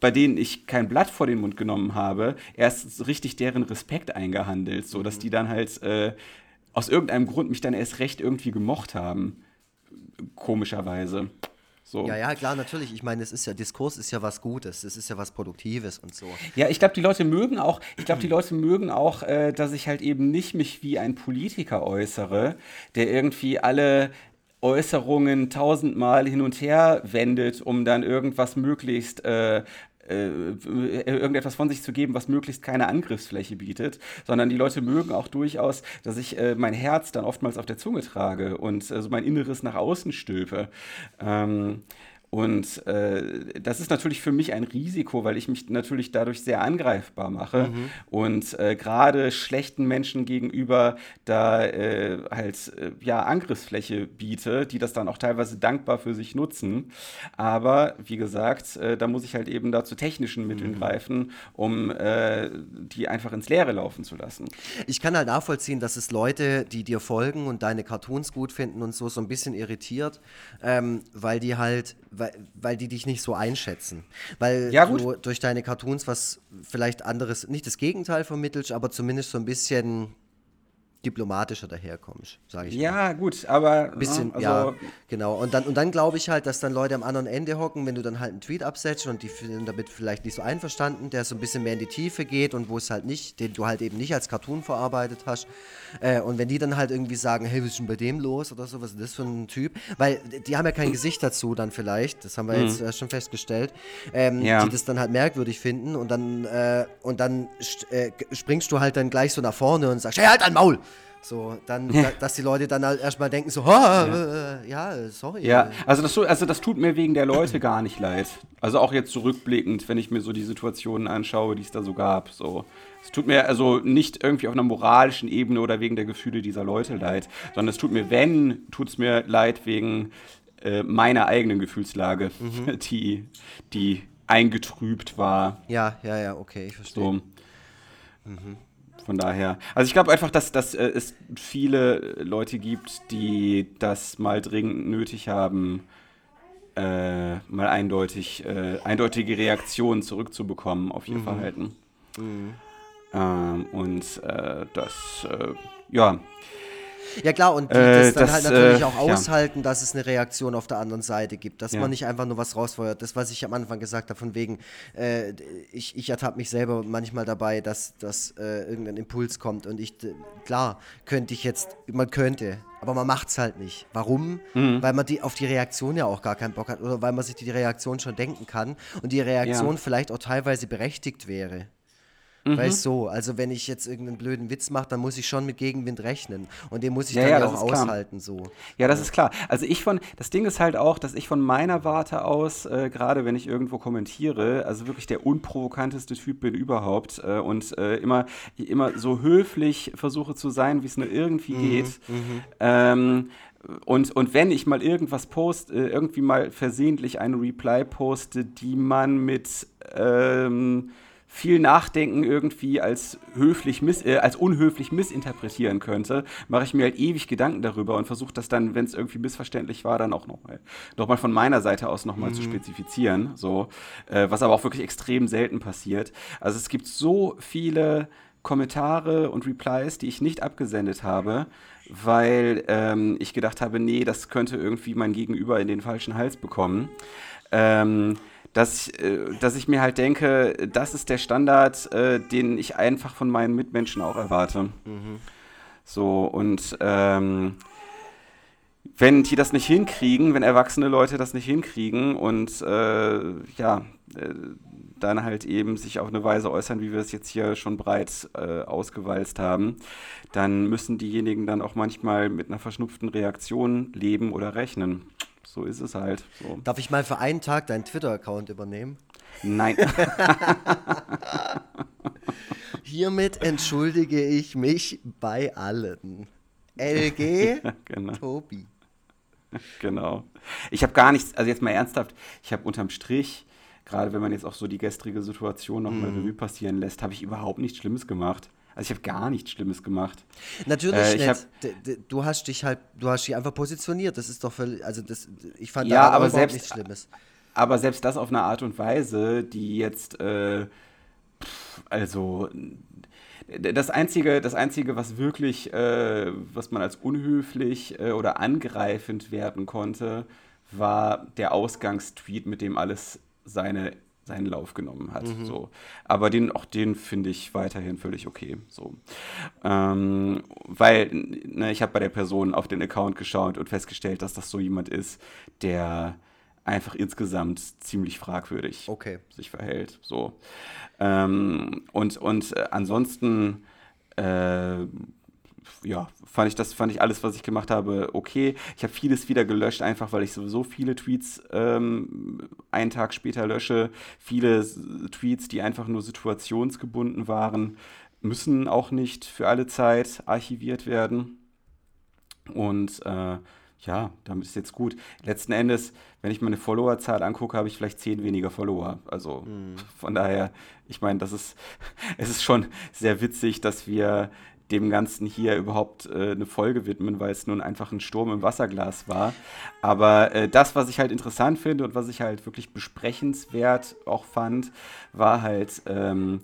bei denen ich kein Blatt vor den Mund genommen habe, erst richtig deren Respekt eingehandelt, so dass mhm. die dann halt äh, aus irgendeinem Grund mich dann erst recht irgendwie gemocht haben. Komischerweise. So. Ja, ja, klar, natürlich. Ich meine, es ist ja, Diskurs ist ja was Gutes, es ist ja was Produktives und so. Ja, ich glaube, die Leute mögen auch, ich glaube, die Leute mögen auch, äh, dass ich halt eben nicht mich wie ein Politiker äußere, der irgendwie alle Äußerungen tausendmal hin und her wendet, um dann irgendwas möglichst äh, äh, irgendetwas von sich zu geben, was möglichst keine Angriffsfläche bietet, sondern die Leute mögen auch durchaus, dass ich äh, mein Herz dann oftmals auf der Zunge trage und äh, so mein Inneres nach außen stülpe. Ähm, und äh, das ist natürlich für mich ein Risiko, weil ich mich natürlich dadurch sehr angreifbar mache mhm. und äh, gerade schlechten Menschen gegenüber da äh, halt äh, ja Angriffsfläche biete, die das dann auch teilweise dankbar für sich nutzen. Aber wie gesagt, äh, da muss ich halt eben da zu technischen Mitteln mhm. greifen, um äh, die einfach ins Leere laufen zu lassen. Ich kann halt nachvollziehen, dass es Leute, die dir folgen und deine Cartoons gut finden und so, so ein bisschen irritiert, ähm, weil die halt, weil weil, weil die dich nicht so einschätzen. Weil ja, du durch deine Cartoons was vielleicht anderes, nicht das Gegenteil vermittelst, aber zumindest so ein bisschen diplomatischer daherkommst, sage ich. Ja, mal. gut, aber ein bisschen, ne, also ja, genau. Und dann, und dann glaube ich halt, dass dann Leute am anderen Ende hocken, wenn du dann halt einen Tweet absetzt und die sind damit vielleicht nicht so einverstanden, der so ein bisschen mehr in die Tiefe geht und wo es halt nicht, den du halt eben nicht als Cartoon verarbeitet hast. Äh, und wenn die dann halt irgendwie sagen, hey, was ist denn bei dem los oder so, was ist das für ein Typ? Weil die haben ja kein Gesicht dazu dann vielleicht, das haben wir mhm. jetzt äh, schon festgestellt, ähm, ja. die das dann halt merkwürdig finden und dann, äh, und dann äh, springst du halt dann gleich so nach vorne und sagst, hey, halt ein Maul! So, dann, da, dass die Leute dann halt erstmal denken, so, ja. Äh, ja, sorry. Ja, also das, also das tut mir wegen der Leute gar nicht leid. Also auch jetzt zurückblickend, wenn ich mir so die Situationen anschaue, die es da so gab. So. Es tut mir also nicht irgendwie auf einer moralischen Ebene oder wegen der Gefühle dieser Leute leid, sondern es tut mir, wenn, tut es mir leid wegen äh, meiner eigenen Gefühlslage, mhm. die, die eingetrübt war. Ja, ja, ja, okay, ich verstehe. So. Mhm. Von daher. Also ich glaube einfach, dass, dass äh, es viele Leute gibt, die das mal dringend nötig haben, äh, mal eindeutig, äh, eindeutige Reaktionen zurückzubekommen auf ihr mhm. Verhalten. Mhm. Ähm, und äh, das, äh, ja. Ja klar, und die Äh, das dann das, halt natürlich äh, auch ja. aushalten, dass es eine Reaktion auf der anderen Seite gibt, dass Ja. man nicht einfach nur was rausfeuert. Das, was ich am Anfang gesagt habe, von wegen, äh, ich, ich ertappe mich selber manchmal dabei, dass, dass äh, irgendein Impuls kommt und ich, klar, könnte ich jetzt, man könnte, aber man macht es halt nicht. Warum? Mhm. Weil man die, auf die Reaktion ja auch gar keinen Bock hat oder weil man sich die Reaktion schon denken kann und die Reaktion Ja. vielleicht auch teilweise berechtigt wäre. Mhm. Weißt so, also wenn ich jetzt irgendeinen blöden Witz mache, dann muss ich schon mit Gegenwind rechnen. Und den muss ich Ja, dann ja, ja, auch aushalten so. Ja, das ist klar. Also ich von, das Ding ist halt auch, dass ich von meiner Warte aus, äh, gerade wenn ich irgendwo kommentiere, also wirklich der unprovokanteste Typ bin überhaupt äh, und äh, immer, immer so höflich versuche zu sein, wie es nur irgendwie geht. Ähm, und, und wenn ich mal irgendwas poste, äh, irgendwie mal versehentlich eine Reply poste, die man mit ähm, viel Nachdenken irgendwie als höflich miss, äh, als unhöflich missinterpretieren könnte, mache ich mir halt ewig Gedanken darüber und versuche das dann, wenn es irgendwie missverständlich war, dann auch nochmal noch mal von meiner Seite aus nochmal zu spezifizieren. So, äh, was aber auch wirklich extrem selten passiert. Also es gibt so viele Kommentare und Replies, die ich nicht abgesendet habe, weil ähm, ich gedacht habe, nee, das könnte irgendwie mein Gegenüber in den falschen Hals bekommen. Ähm, dass, ich, äh, dass ich mir halt denke, das ist der Standard, äh, den ich einfach von meinen Mitmenschen auch erwarte. So, und ähm, wenn die das nicht hinkriegen, wenn erwachsene Leute das nicht hinkriegen und äh, ja, äh, dann halt eben sich auf eine Weise äußern, wie wir es jetzt hier schon breit äh, ausgewalzt haben, dann müssen diejenigen dann auch manchmal mit einer verschnupften Reaktion leben oder rechnen. So ist es halt. So. Darf ich mal für einen Tag deinen Twitter-Account übernehmen? Nein. Hiermit entschuldige ich mich bei allen. LG genau. Tobi. Genau. Ich habe gar nichts, also jetzt mal ernsthaft, ich habe unterm Strich, gerade wenn man jetzt auch so die gestrige Situation nochmal Mhm. Revue passieren lässt, habe ich überhaupt nichts Schlimmes gemacht. Also ich habe gar nichts Schlimmes gemacht. Natürlich Äh, ich nicht. hab- du hast dich halt, du hast dich einfach positioniert. Das ist doch völlig, also das, ich fand Ja, da aber selbst- nichts Schlimmes. Aber selbst das auf eine Art und Weise, die jetzt, äh, also das Einzige, das Einzige, was wirklich, äh, was man als unhöflich äh, oder angreifend werten konnte, war der Ausgangstweet, mit dem alles seine, seinen Lauf genommen hat. So. Aber den, auch den finde ich weiterhin völlig okay. So. Ähm, weil ne, ich habe bei der Person auf den Account geschaut und festgestellt, dass das so jemand ist, der einfach insgesamt ziemlich fragwürdig Okay. sich verhält. So. Ähm, und und äh, ansonsten äh, ja, fand ich das, fand ich alles, was ich gemacht habe, okay. Ich habe vieles wieder gelöscht, einfach weil ich sowieso viele Tweets ähm, einen Tag später lösche. Viele Tweets, die einfach nur situationsgebunden waren, müssen auch nicht für alle Zeit archiviert werden. Und äh, ja, damit ist jetzt gut. Letzten Endes, wenn ich meine Followerzahl angucke, habe ich vielleicht zehn weniger Follower. Also von daher, ich meine, das ist, es ist schon sehr witzig, dass wir dem Ganzen hier überhaupt äh, eine Folge widmen, weil es nun einfach ein Sturm im Wasserglas war. Aber äh, das, was ich halt interessant finde und was ich halt wirklich besprechenswert auch fand, war halt ähm,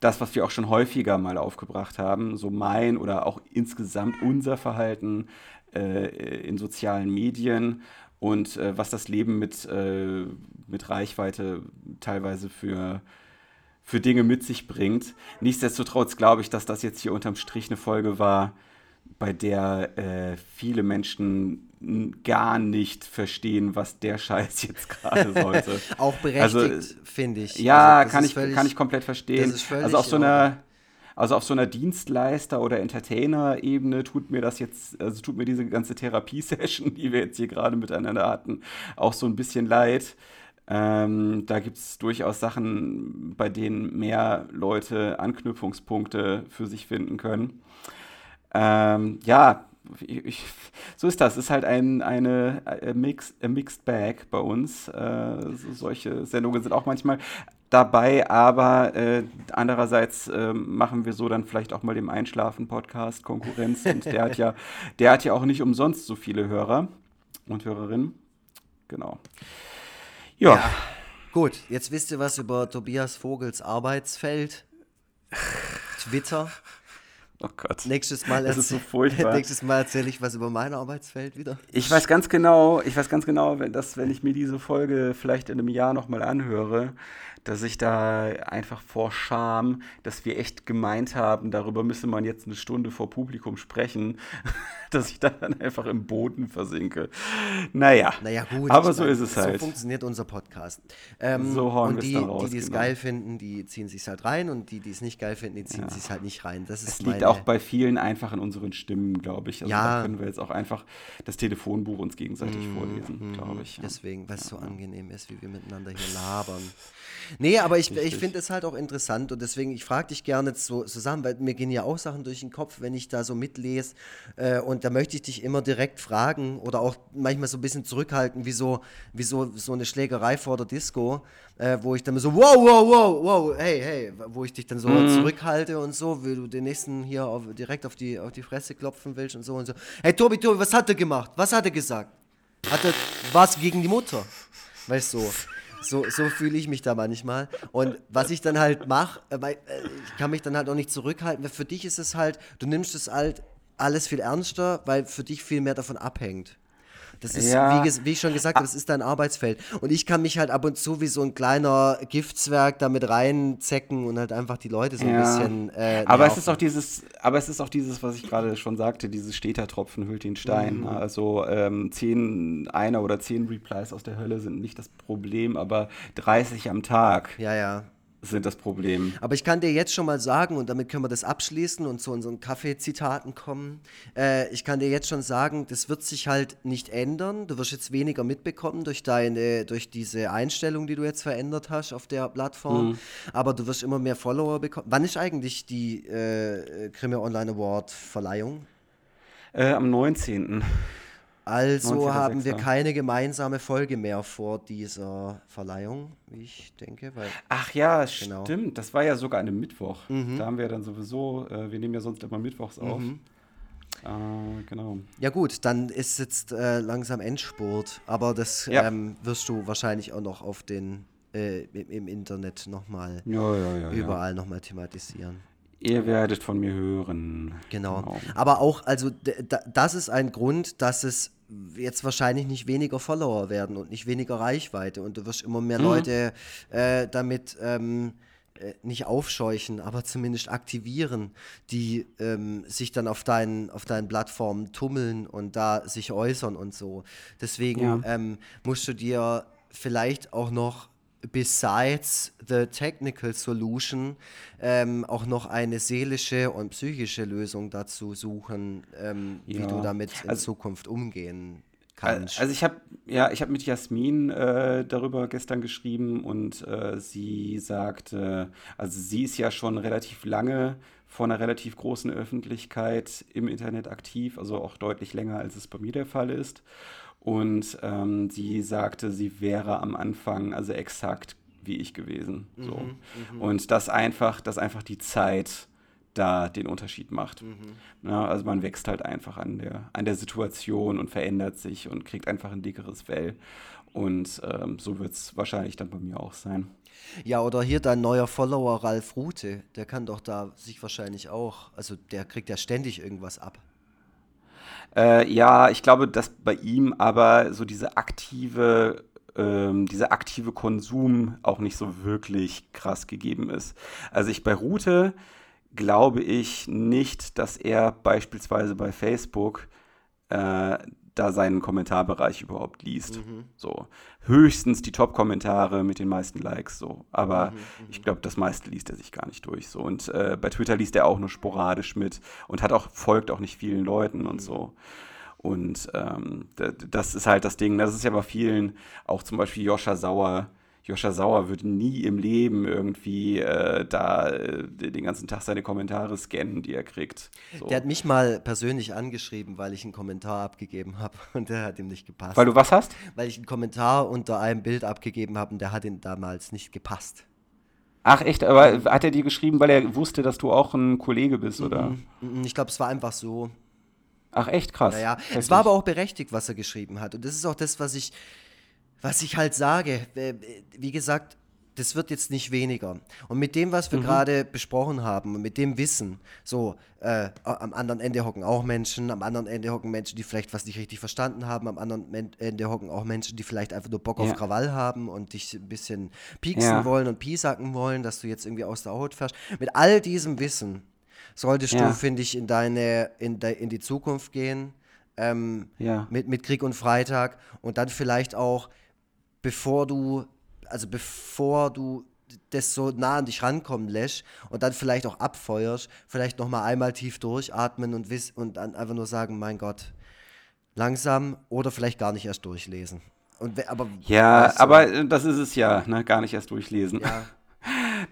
das, was wir auch schon häufiger mal aufgebracht haben, so mein oder auch insgesamt unser Verhalten äh, in sozialen Medien und äh, was das Leben mit, äh, mit Reichweite teilweise für, für Dinge mit sich bringt. Nichtsdestotrotz glaube ich, dass das jetzt hier unterm Strich eine Folge war, bei der äh, viele Menschen gar nicht verstehen, was der Scheiß jetzt gerade sollte. Auch berechtigt, Also, finde ich. Ja, Also, kann, ich, völlig- kann ich komplett verstehen. also auf so in einer, also auf so einer Dienstleister- oder Entertainer-Ebene tut mir das jetzt, also tut mir diese ganze Therapiesession, die wir jetzt hier gerade miteinander hatten, auch so ein bisschen leid. Ähm, da gibt es durchaus Sachen, bei denen mehr Leute Anknüpfungspunkte für sich finden können. Ähm, ja, ich, ich, so ist das. Es ist halt ein, eine a mix, a Mixed Bag bei uns. Äh, so, solche Sendungen sind auch manchmal dabei, aber äh, andererseits äh, machen wir so dann vielleicht auch mal dem Einschlafen-Podcast Konkurrenz und der hat ja, der hat ja auch nicht umsonst so viele Hörer und Hörerinnen. Genau. Ja, Ja. Gut, jetzt wisst ihr was über Tobias Vogels Arbeitsfeld. Twitter. Oh Gott. Nächstes Mal, das ist so furchtbar. nächstes Mal erzähle ich was über mein Arbeitsfeld wieder. Ich weiß ganz genau, ich weiß ganz genau, wenn, dass, wenn ich mir diese Folge vielleicht in einem Jahr nochmal anhöre, dass ich da einfach vor Scham, dass wir echt gemeint haben, darüber müsse man jetzt eine Stunde vor Publikum sprechen, dass ich da dann einfach im Boden versinke. Naja, naja gut, aber so meine, ist es halt. So funktioniert unser Podcast. Ähm, so hauen und die, dann raus, die, die es genau. geil finden, die ziehen sich halt rein und die, die es nicht geil finden, die ziehen ja. sich halt nicht rein. Das ist es liegt auch bei vielen einfach in unseren Stimmen, glaube ich. Also ja. da können wir jetzt auch einfach das Telefonbuch uns gegenseitig mm, vorlesen, glaube ich. Deswegen, weil es ja. so angenehm ist, wie wir miteinander hier labern. Nee, aber ich, ich finde es halt auch interessant und deswegen, ich frage dich gerne so, Sachen, weil mir gehen ja auch Sachen durch den Kopf, wenn ich da so mitlese äh, und da möchte ich dich immer direkt fragen oder auch manchmal so ein bisschen zurückhalten, wie so, wie so, so eine Schlägerei vor der Disco, äh, wo ich dann so, wow, wow, wow, wow, hey, hey, wo ich dich dann so mhm. zurückhalte und so, wie du den nächsten hier auf, direkt auf die, auf die Fresse klopfen willst und so und so. Hey, Tobi, Tobi, was hat er gemacht? Was hat er gesagt? Hat er was gegen die Mutter? Weißt du? So. So, so fühle ich mich da manchmal. Und was ich dann halt mache, äh, äh, ich kann mich dann halt auch nicht zurückhalten, weil für dich ist es halt, du nimmst es halt alles viel ernster, weil für dich viel mehr davon abhängt. Das ist, ja. wie, wie, ich schon gesagt habe, das ist dein Arbeitsfeld. Und ich kann mich halt ab und zu wie so ein kleiner Giftzwerg damit reinzecken und halt einfach die Leute so ein ja. bisschen. Äh, aber es ist auch dieses, aber es ist auch dieses, was ich gerade schon sagte, dieses Steter-Tropfen hüllt den Stein. Mhm. Also ähm, zehn einer oder zehn Replies aus der Hölle sind nicht das Problem, aber 30 am Tag. Ja, ja sind das Problem. Aber ich kann dir jetzt schon mal sagen, und damit können wir das abschließen und zu unseren Kaffeezitaten kommen. Äh, ich kann dir jetzt schon sagen, das wird sich halt nicht ändern. Du wirst jetzt weniger mitbekommen durch deine, durch diese Einstellung, die du jetzt verändert hast auf der Plattform. Mhm. Aber du wirst immer mehr Follower bekommen. Wann ist eigentlich die äh, Krimi Online Award Verleihung? Äh, am 19. Also haben wir keine gemeinsame Folge mehr vor dieser Verleihung, wie ich denke. Weil, Ach ja, genau. stimmt. Das war ja sogar an einem Mittwoch. Mhm. Da haben wir dann sowieso, äh, wir nehmen ja sonst immer Mittwochs auf. Mhm. Äh, genau. Ja gut, dann ist jetzt äh, langsam Endspurt. Aber das ja. ähm, wirst du wahrscheinlich auch noch auf den äh, im, im, Internet nochmal ja, ja, ja, überall ja. nochmal thematisieren. Ihr werdet von mir hören. Genau. genau. Aber auch, also das ist ein Grund, dass es jetzt wahrscheinlich nicht weniger Follower werden und nicht weniger Reichweite. Und du wirst immer mehr mhm. Leute äh, damit ähm, äh, nicht aufscheuchen, aber zumindest aktivieren, die ähm, sich dann auf deinen, auf deinen Plattformen tummeln und da sich äußern und so. Deswegen ja. ähm, musst du dir vielleicht auch noch besides the technical solution ähm, auch noch eine seelische und psychische Lösung dazu suchen, ähm, ja. wie du damit in also, Zukunft umgehen kannst. Also ich habe ja, ich habe mit Jasmin äh, darüber gestern geschrieben und äh, sie sagte, also sie ist ja schon relativ lange vor einer relativ großen Öffentlichkeit im Internet aktiv, also auch deutlich länger, als es bei mir der Fall ist. Und ähm, sie sagte, sie wäre am Anfang also exakt wie ich gewesen. Mhm, so. Mhm, und dass einfach, dass einfach die Zeit da den Unterschied macht. Mhm. Ja, also man wächst halt einfach an der, an der Situation und verändert sich und kriegt einfach ein dickeres Fell. Und ähm, so wird es wahrscheinlich dann bei mir auch sein. Ja, oder hier dein neuer Follower Ralf Rute, der kann doch da sich wahrscheinlich auch, also der kriegt ja ständig irgendwas ab. Äh, ja, ich glaube, dass bei ihm aber so diese aktive ähm, dieser aktive Konsum auch nicht so wirklich krass gegeben ist. Also ich bei Rute glaube ich nicht, dass er beispielsweise bei Facebook äh, da seinen Kommentarbereich überhaupt liest. Mhm. So höchstens die Top-Kommentare mit den meisten Likes so, aber mhm, mhm. ich glaube, das meiste liest er sich gar nicht durch so und äh, bei Twitter liest er auch nur sporadisch mit und hat auch folgt auch nicht vielen Leuten und mhm. so. Und ähm, das ist halt das Ding. Das ist ja bei vielen, auch zum Beispiel Joscha Sauer, Joscha Sauer würde nie im Leben irgendwie äh, da äh, den ganzen Tag seine Kommentare scannen, die er kriegt. So. Der hat mich mal persönlich angeschrieben, weil ich einen Kommentar abgegeben habe und der hat ihm nicht gepasst. Weil du was hast? Weil ich einen Kommentar unter einem Bild abgegeben habe und der hat ihm damals nicht gepasst. Ach echt, aber hat er dir geschrieben, weil er wusste, dass du auch ein Kollege bist, oder? Mm, mm, mm, ich glaube, es war einfach so. Ach echt krass. Ja, ja. Es war aber auch berechtigt, was er geschrieben hat. Und das ist auch das, was ich was ich halt sage, äh, wie gesagt, das wird jetzt nicht weniger. Und mit dem, was wir mhm. gerade besprochen haben, und mit dem Wissen, so, äh, am anderen Ende hocken auch Menschen, am anderen Ende hocken Menschen, die vielleicht was nicht richtig verstanden haben, am anderen Ende hocken auch Menschen, die vielleicht einfach nur Bock ja. auf Krawall haben und dich ein bisschen pieksen ja. wollen und piesacken wollen, dass du jetzt irgendwie aus der Haut fährst. Mit all diesem Wissen solltest ja. du, finde ich, in deine, in, de, in die Zukunft gehen, ähm, mit, mit Krieg und Freitag und dann vielleicht auch, bevor du also bevor du das so nah an dich rankommen lässt und dann vielleicht auch abfeuerst, vielleicht nochmal einmal tief durchatmen und, wiss, und dann einfach nur sagen, mein Gott, langsam oder vielleicht gar nicht erst durchlesen. Und, aber, ja, weißt du, aber äh, das ist es ja, ne? gar nicht erst durchlesen. Ja.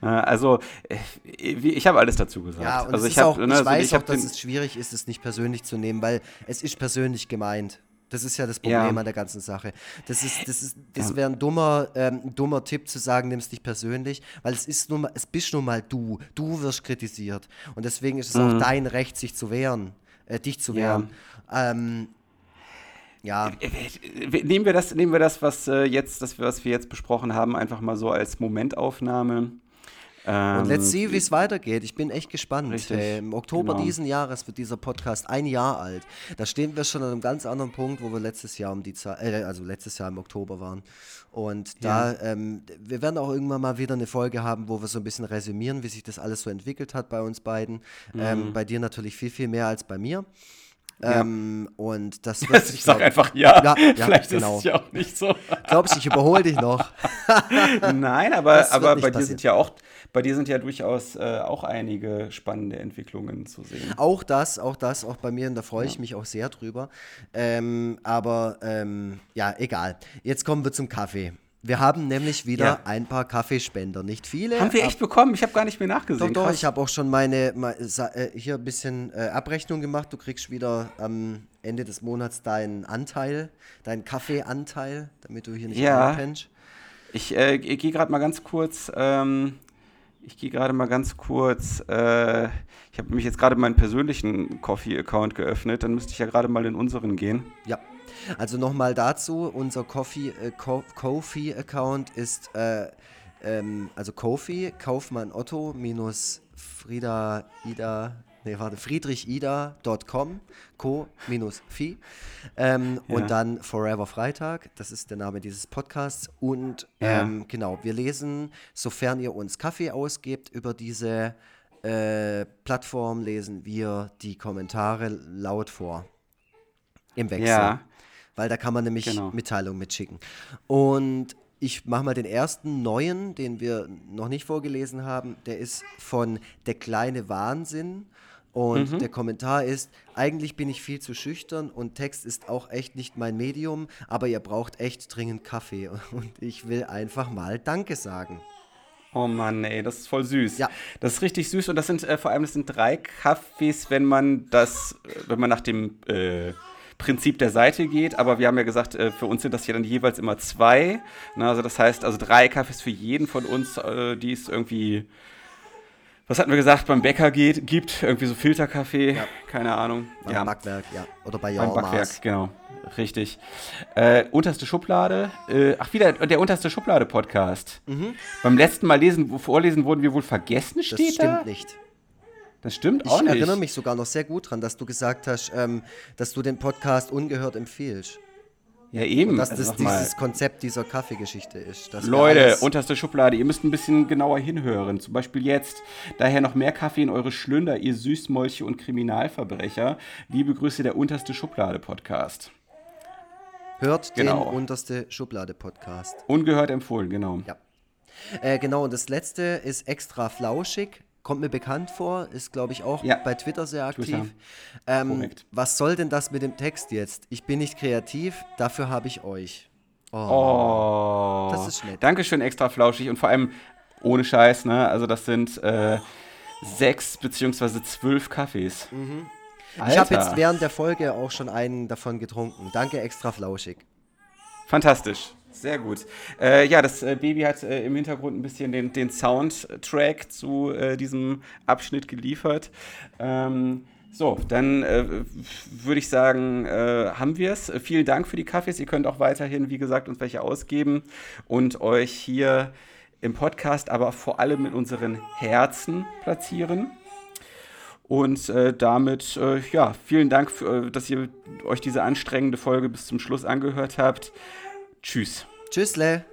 Also, äh, ich habe alles dazu gesagt. Ja, und also ich, hab, auch, ne, ich also weiß ich auch, dass es schwierig ist, es nicht persönlich zu nehmen, weil es ist persönlich gemeint. Das ist ja das Problem ja. an der ganzen Sache. Das ist, das ist, das wäre ein dummer, ähm, dummer Tipp zu sagen, nimm es dich persönlich, weil es ist nun mal, es bist nun mal du. Du wirst kritisiert. Und deswegen ist es mhm. auch dein Recht, sich zu wehren, äh, dich zu wehren. Ja. Ähm, ja. Äh, äh, nehmen wir das, nehmen wir das, was äh, jetzt, das, was wir jetzt besprochen haben, einfach mal so als Momentaufnahme. Ähm, und let's see, wie es weitergeht. Ich bin echt gespannt. Hey, Im Oktober genau. diesen Jahres wird dieser Podcast ein Jahr alt. Da stehen wir schon an einem ganz anderen Punkt, wo wir letztes Jahr um die Zeit, äh, also letztes Jahr im Oktober waren. Und da, ja. ähm, wir werden auch irgendwann mal wieder eine Folge haben, wo wir so ein bisschen resümieren, wie sich das alles so entwickelt hat bei uns beiden. Mhm. Ähm, bei dir natürlich viel, viel mehr als bei mir. Ja. Ähm, und das wird Ich sag einfach ja. ja, ja Vielleicht genau. ist es ja auch nicht so. Glaubst du, ich überhole dich noch? Nein, aber, aber bei dir sind ja auch bei dir sind ja durchaus äh, auch einige spannende Entwicklungen zu sehen. Auch das, auch das, auch bei mir, und da freue ich mich auch sehr drüber. Ähm, aber ähm, ja, egal. Jetzt kommen wir zum Kaffee. Wir haben nämlich wieder ja. ein paar Kaffeespender. Nicht viele. Haben wir echt bekommen? Ich habe gar nicht mehr nachgesehen. Doch, doch, ich habe auch schon meine, meine äh, hier ein bisschen äh, Abrechnung gemacht. Du kriegst wieder am Ende des Monats deinen Anteil, deinen Kaffeeanteil, damit du hier nicht ja. einpennst. Ich äh, gehe gerade mal ganz kurz ähm, ich gehe gerade mal ganz kurz. Äh, ich habe nämlich jetzt gerade meinen persönlichen Coffee-Account geöffnet. Dann müsste ich ja gerade mal in unseren gehen. Ja. Also nochmal dazu: Unser Coffee-Account äh, ist äh, ähm, also Kofi, Kaufmann Otto minus Frieda Ida nee, warte, friedrichida.com, co-fi. Ähm, ja. Und dann Forever Freitag, das ist der Name dieses Podcasts. Und ja. ähm, genau, wir lesen, sofern ihr uns Kaffee ausgebt, über diese äh, Plattform lesen wir die Kommentare laut vor. Im Wechsel. Ja. Weil da kann man nämlich genau. Mitteilungen mitschicken. Und ich mache mal den ersten neuen, den wir noch nicht vorgelesen haben. Der ist von Der kleine Wahnsinn. Und mhm. der Kommentar ist, eigentlich bin ich viel zu schüchtern und Text ist auch echt nicht mein Medium, aber ihr braucht echt dringend Kaffee und ich will einfach mal Danke sagen. Oh Mann, ey, das ist voll süß. Ja. Das ist richtig süß und das sind äh, vor allem das sind drei Kaffees, wenn man das, äh, wenn man nach dem äh, Prinzip der Seite geht, aber wir haben ja gesagt, äh, für uns sind das ja dann jeweils immer zwei. Na, also das heißt, also drei Kaffees für jeden von uns, äh, die es irgendwie was hatten wir gesagt, beim Bäcker geht, gibt, irgendwie so Filterkaffee, ja. keine Ahnung. Beim ja. Backwerk, ja. Oder bei Beim Backwerk, genau. Richtig. Äh, unterste Schublade. Äh, ach, wieder der unterste Schublade-Podcast. Mhm. Beim letzten Mal lesen, vorlesen wurden wir wohl vergessen, steht Das stimmt da? nicht. Das stimmt ich auch nicht. Ich erinnere mich sogar noch sehr gut dran, dass du gesagt hast, ähm, dass du den Podcast ungehört empfiehlst. Ja, eben. Und dass also das dieses Konzept dieser Kaffeegeschichte ist. Leute, unterste Schublade, ihr müsst ein bisschen genauer hinhören. Zum Beispiel jetzt. Daher noch mehr Kaffee in eure Schlünder, ihr Süßmolche und Kriminalverbrecher. Liebe Grüße, der unterste Schublade-Podcast. Hört genau. den unterste Schublade-Podcast. Ungehört empfohlen, genau. Ja. Äh, genau, und das letzte ist extra flauschig. Kommt mir bekannt vor, ist glaube ich auch ja. bei Twitter sehr aktiv. Ähm, was soll denn das mit dem Text jetzt? Ich bin nicht kreativ, dafür habe ich euch. Oh, oh. Das ist nett. Dankeschön, extra flauschig und vor allem ohne Scheiß, ne? Also das sind äh, sechs beziehungsweise zwölf Kaffees. Mhm. Ich habe jetzt während der Folge auch schon einen davon getrunken. Danke, extra flauschig. Fantastisch. Sehr gut. Äh, ja, das äh, Baby hat äh, im Hintergrund ein bisschen den, den Soundtrack zu äh, diesem Abschnitt geliefert. Ähm, so, dann äh, würde ich sagen, äh, haben wir es. Vielen Dank für die Kaffees. Ihr könnt auch weiterhin, wie gesagt, uns welche ausgeben und euch hier im Podcast, aber vor allem in unseren Herzen platzieren. Und äh, damit, äh, ja, vielen Dank, für, dass ihr euch diese anstrengende Folge bis zum Schluss angehört habt. Tschüss. Tschüssle.